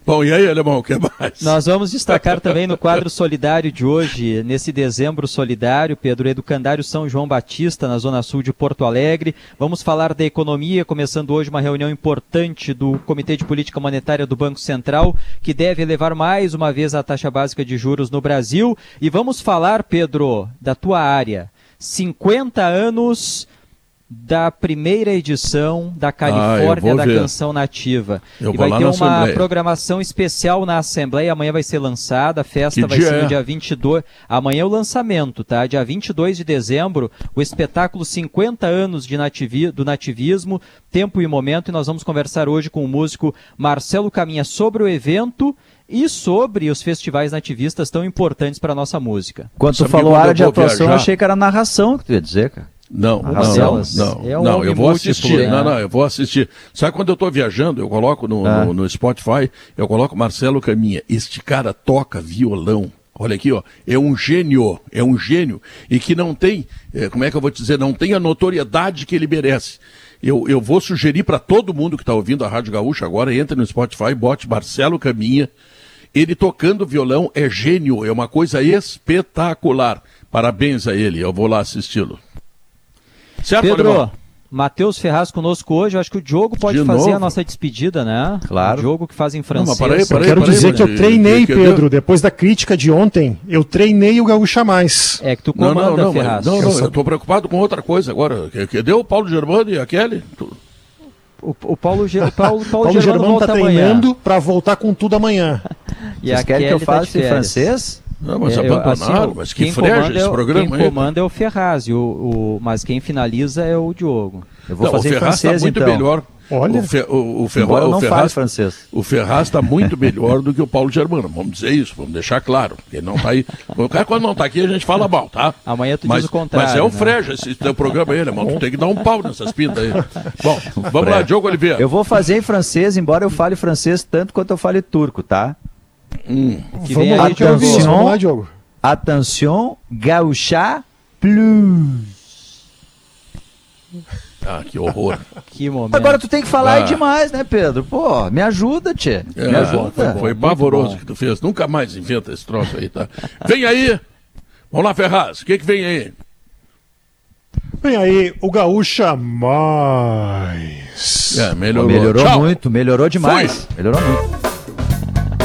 Bom, e aí, alemão, o que mais? Nós vamos destacar também no quadro solidário de hoje, nesse dezembro solidário, Pedro, Educandário São João Batista, na Zona Sul de Porto Alegre. Vamos falar da economia, começando hoje uma reunião importante do Comitê de Política Monetária do Banco Central, que deve elevar mais uma vez a taxa básica de juros no Brasil. E vamos falar, Pedro, da tua área. 50 anos da primeira edição da Califórnia vou da ver. Canção Nativa. Eu e vai ter uma Assembleia. programação especial na Assembleia. Amanhã vai ser lançada. A festa Que vai ser no é? dia 22. Amanhã é o lançamento, tá? Dia 22 de dezembro, o espetáculo 50 anos de nativi do nativismo, tempo e momento. E nós vamos conversar hoje com o músico Marcelo Caminha sobre o evento e sobre os festivais nativistas tão importantes para nossa música. Quando tu falou área de atuação, eu achei que era narração que tu ia dizer, cara. Não, Ah, não, não, É um não, eu vou assistir. né? Não, não, eu vou assistir. Sabe quando eu tô viajando, eu coloco no, Ah. no, no Spotify, eu coloco Marcelo Caminha. Este cara toca violão. Olha aqui, ó, é um gênio, é um gênio e que não tem, eh, como é que eu vou te dizer, não tem a notoriedade que ele merece. Eu, eu vou sugerir para todo mundo que está ouvindo a Rádio Gaúcha agora, entre no Spotify, bote Marcelo Caminha. Ele tocando violão é gênio, é uma coisa espetacular. Parabéns a ele, eu vou lá assisti-lo. Certo, Pedro? Matheus Ferraz conosco hoje. Eu acho que o Diogo pode De fazer novo? a nossa despedida, né? Claro. O Diogo que faz em Não, francês. mas peraí, Eu peraí, quero dizer que eu treinei, Pedro, depois da crítica de ontem, eu treinei o Gaúcha Mais. É que tu Não, comanda, não, não, mas- Ferraz. não, Eu não, só- eu tô preocupado com outra coisa agora. Que, que deu o Paulo Germano e a Kelly? Tu- O, o Paulo, Ge- o Paulo, Paulo, Paulo Germano, tá treinando pra voltar com tudo amanhã. E Vocês a querem que eu tá faça em férias. francês? Não, mas É, abandonaram, assim, mas que quem freja comanda é esse o- programa Quem aí. comanda é o Ferraz, o, o- mas quem finaliza é o Diogo. Eu vou Não, fazer o em Ferraz francês, tá muito então. melhor. Olha. O, Fe, o, o, não o Ferraz, francês. o Ferraz está muito melhor do que o Paulo Germano. Vamos dizer isso, vamos deixar claro. Ele não tá aí. O cara, quando não tá aqui, a gente fala mal, tá? Amanhã tu mas, diz o contrário. Mas é o né? freja esse teu programa aí, irmão. Tu tem que dar um pau nessas pintas aí. Bom, vamos lá, Diogo Oliveira. Eu vou fazer em francês, embora eu fale francês tanto quanto eu fale turco, tá? Que Vamos lá, aí. Atenção. Vamos lá, Diogo. Attention, gaucha plus. Ah, que horror. Que momento. Agora tu tem que falar Ah. aí demais, né, Pedro? Pô, me ajuda, tchê. Me É, ajuda. foi pavoroso que tu fez. Nunca mais inventa esse troço aí, tá? Vem aí. Vamos lá, Ferraz. O que, que vem aí? Vem aí, o Gaúcha Mais. É, melhorou. Melhorou Tchau. muito, melhorou demais. Melhorou muito.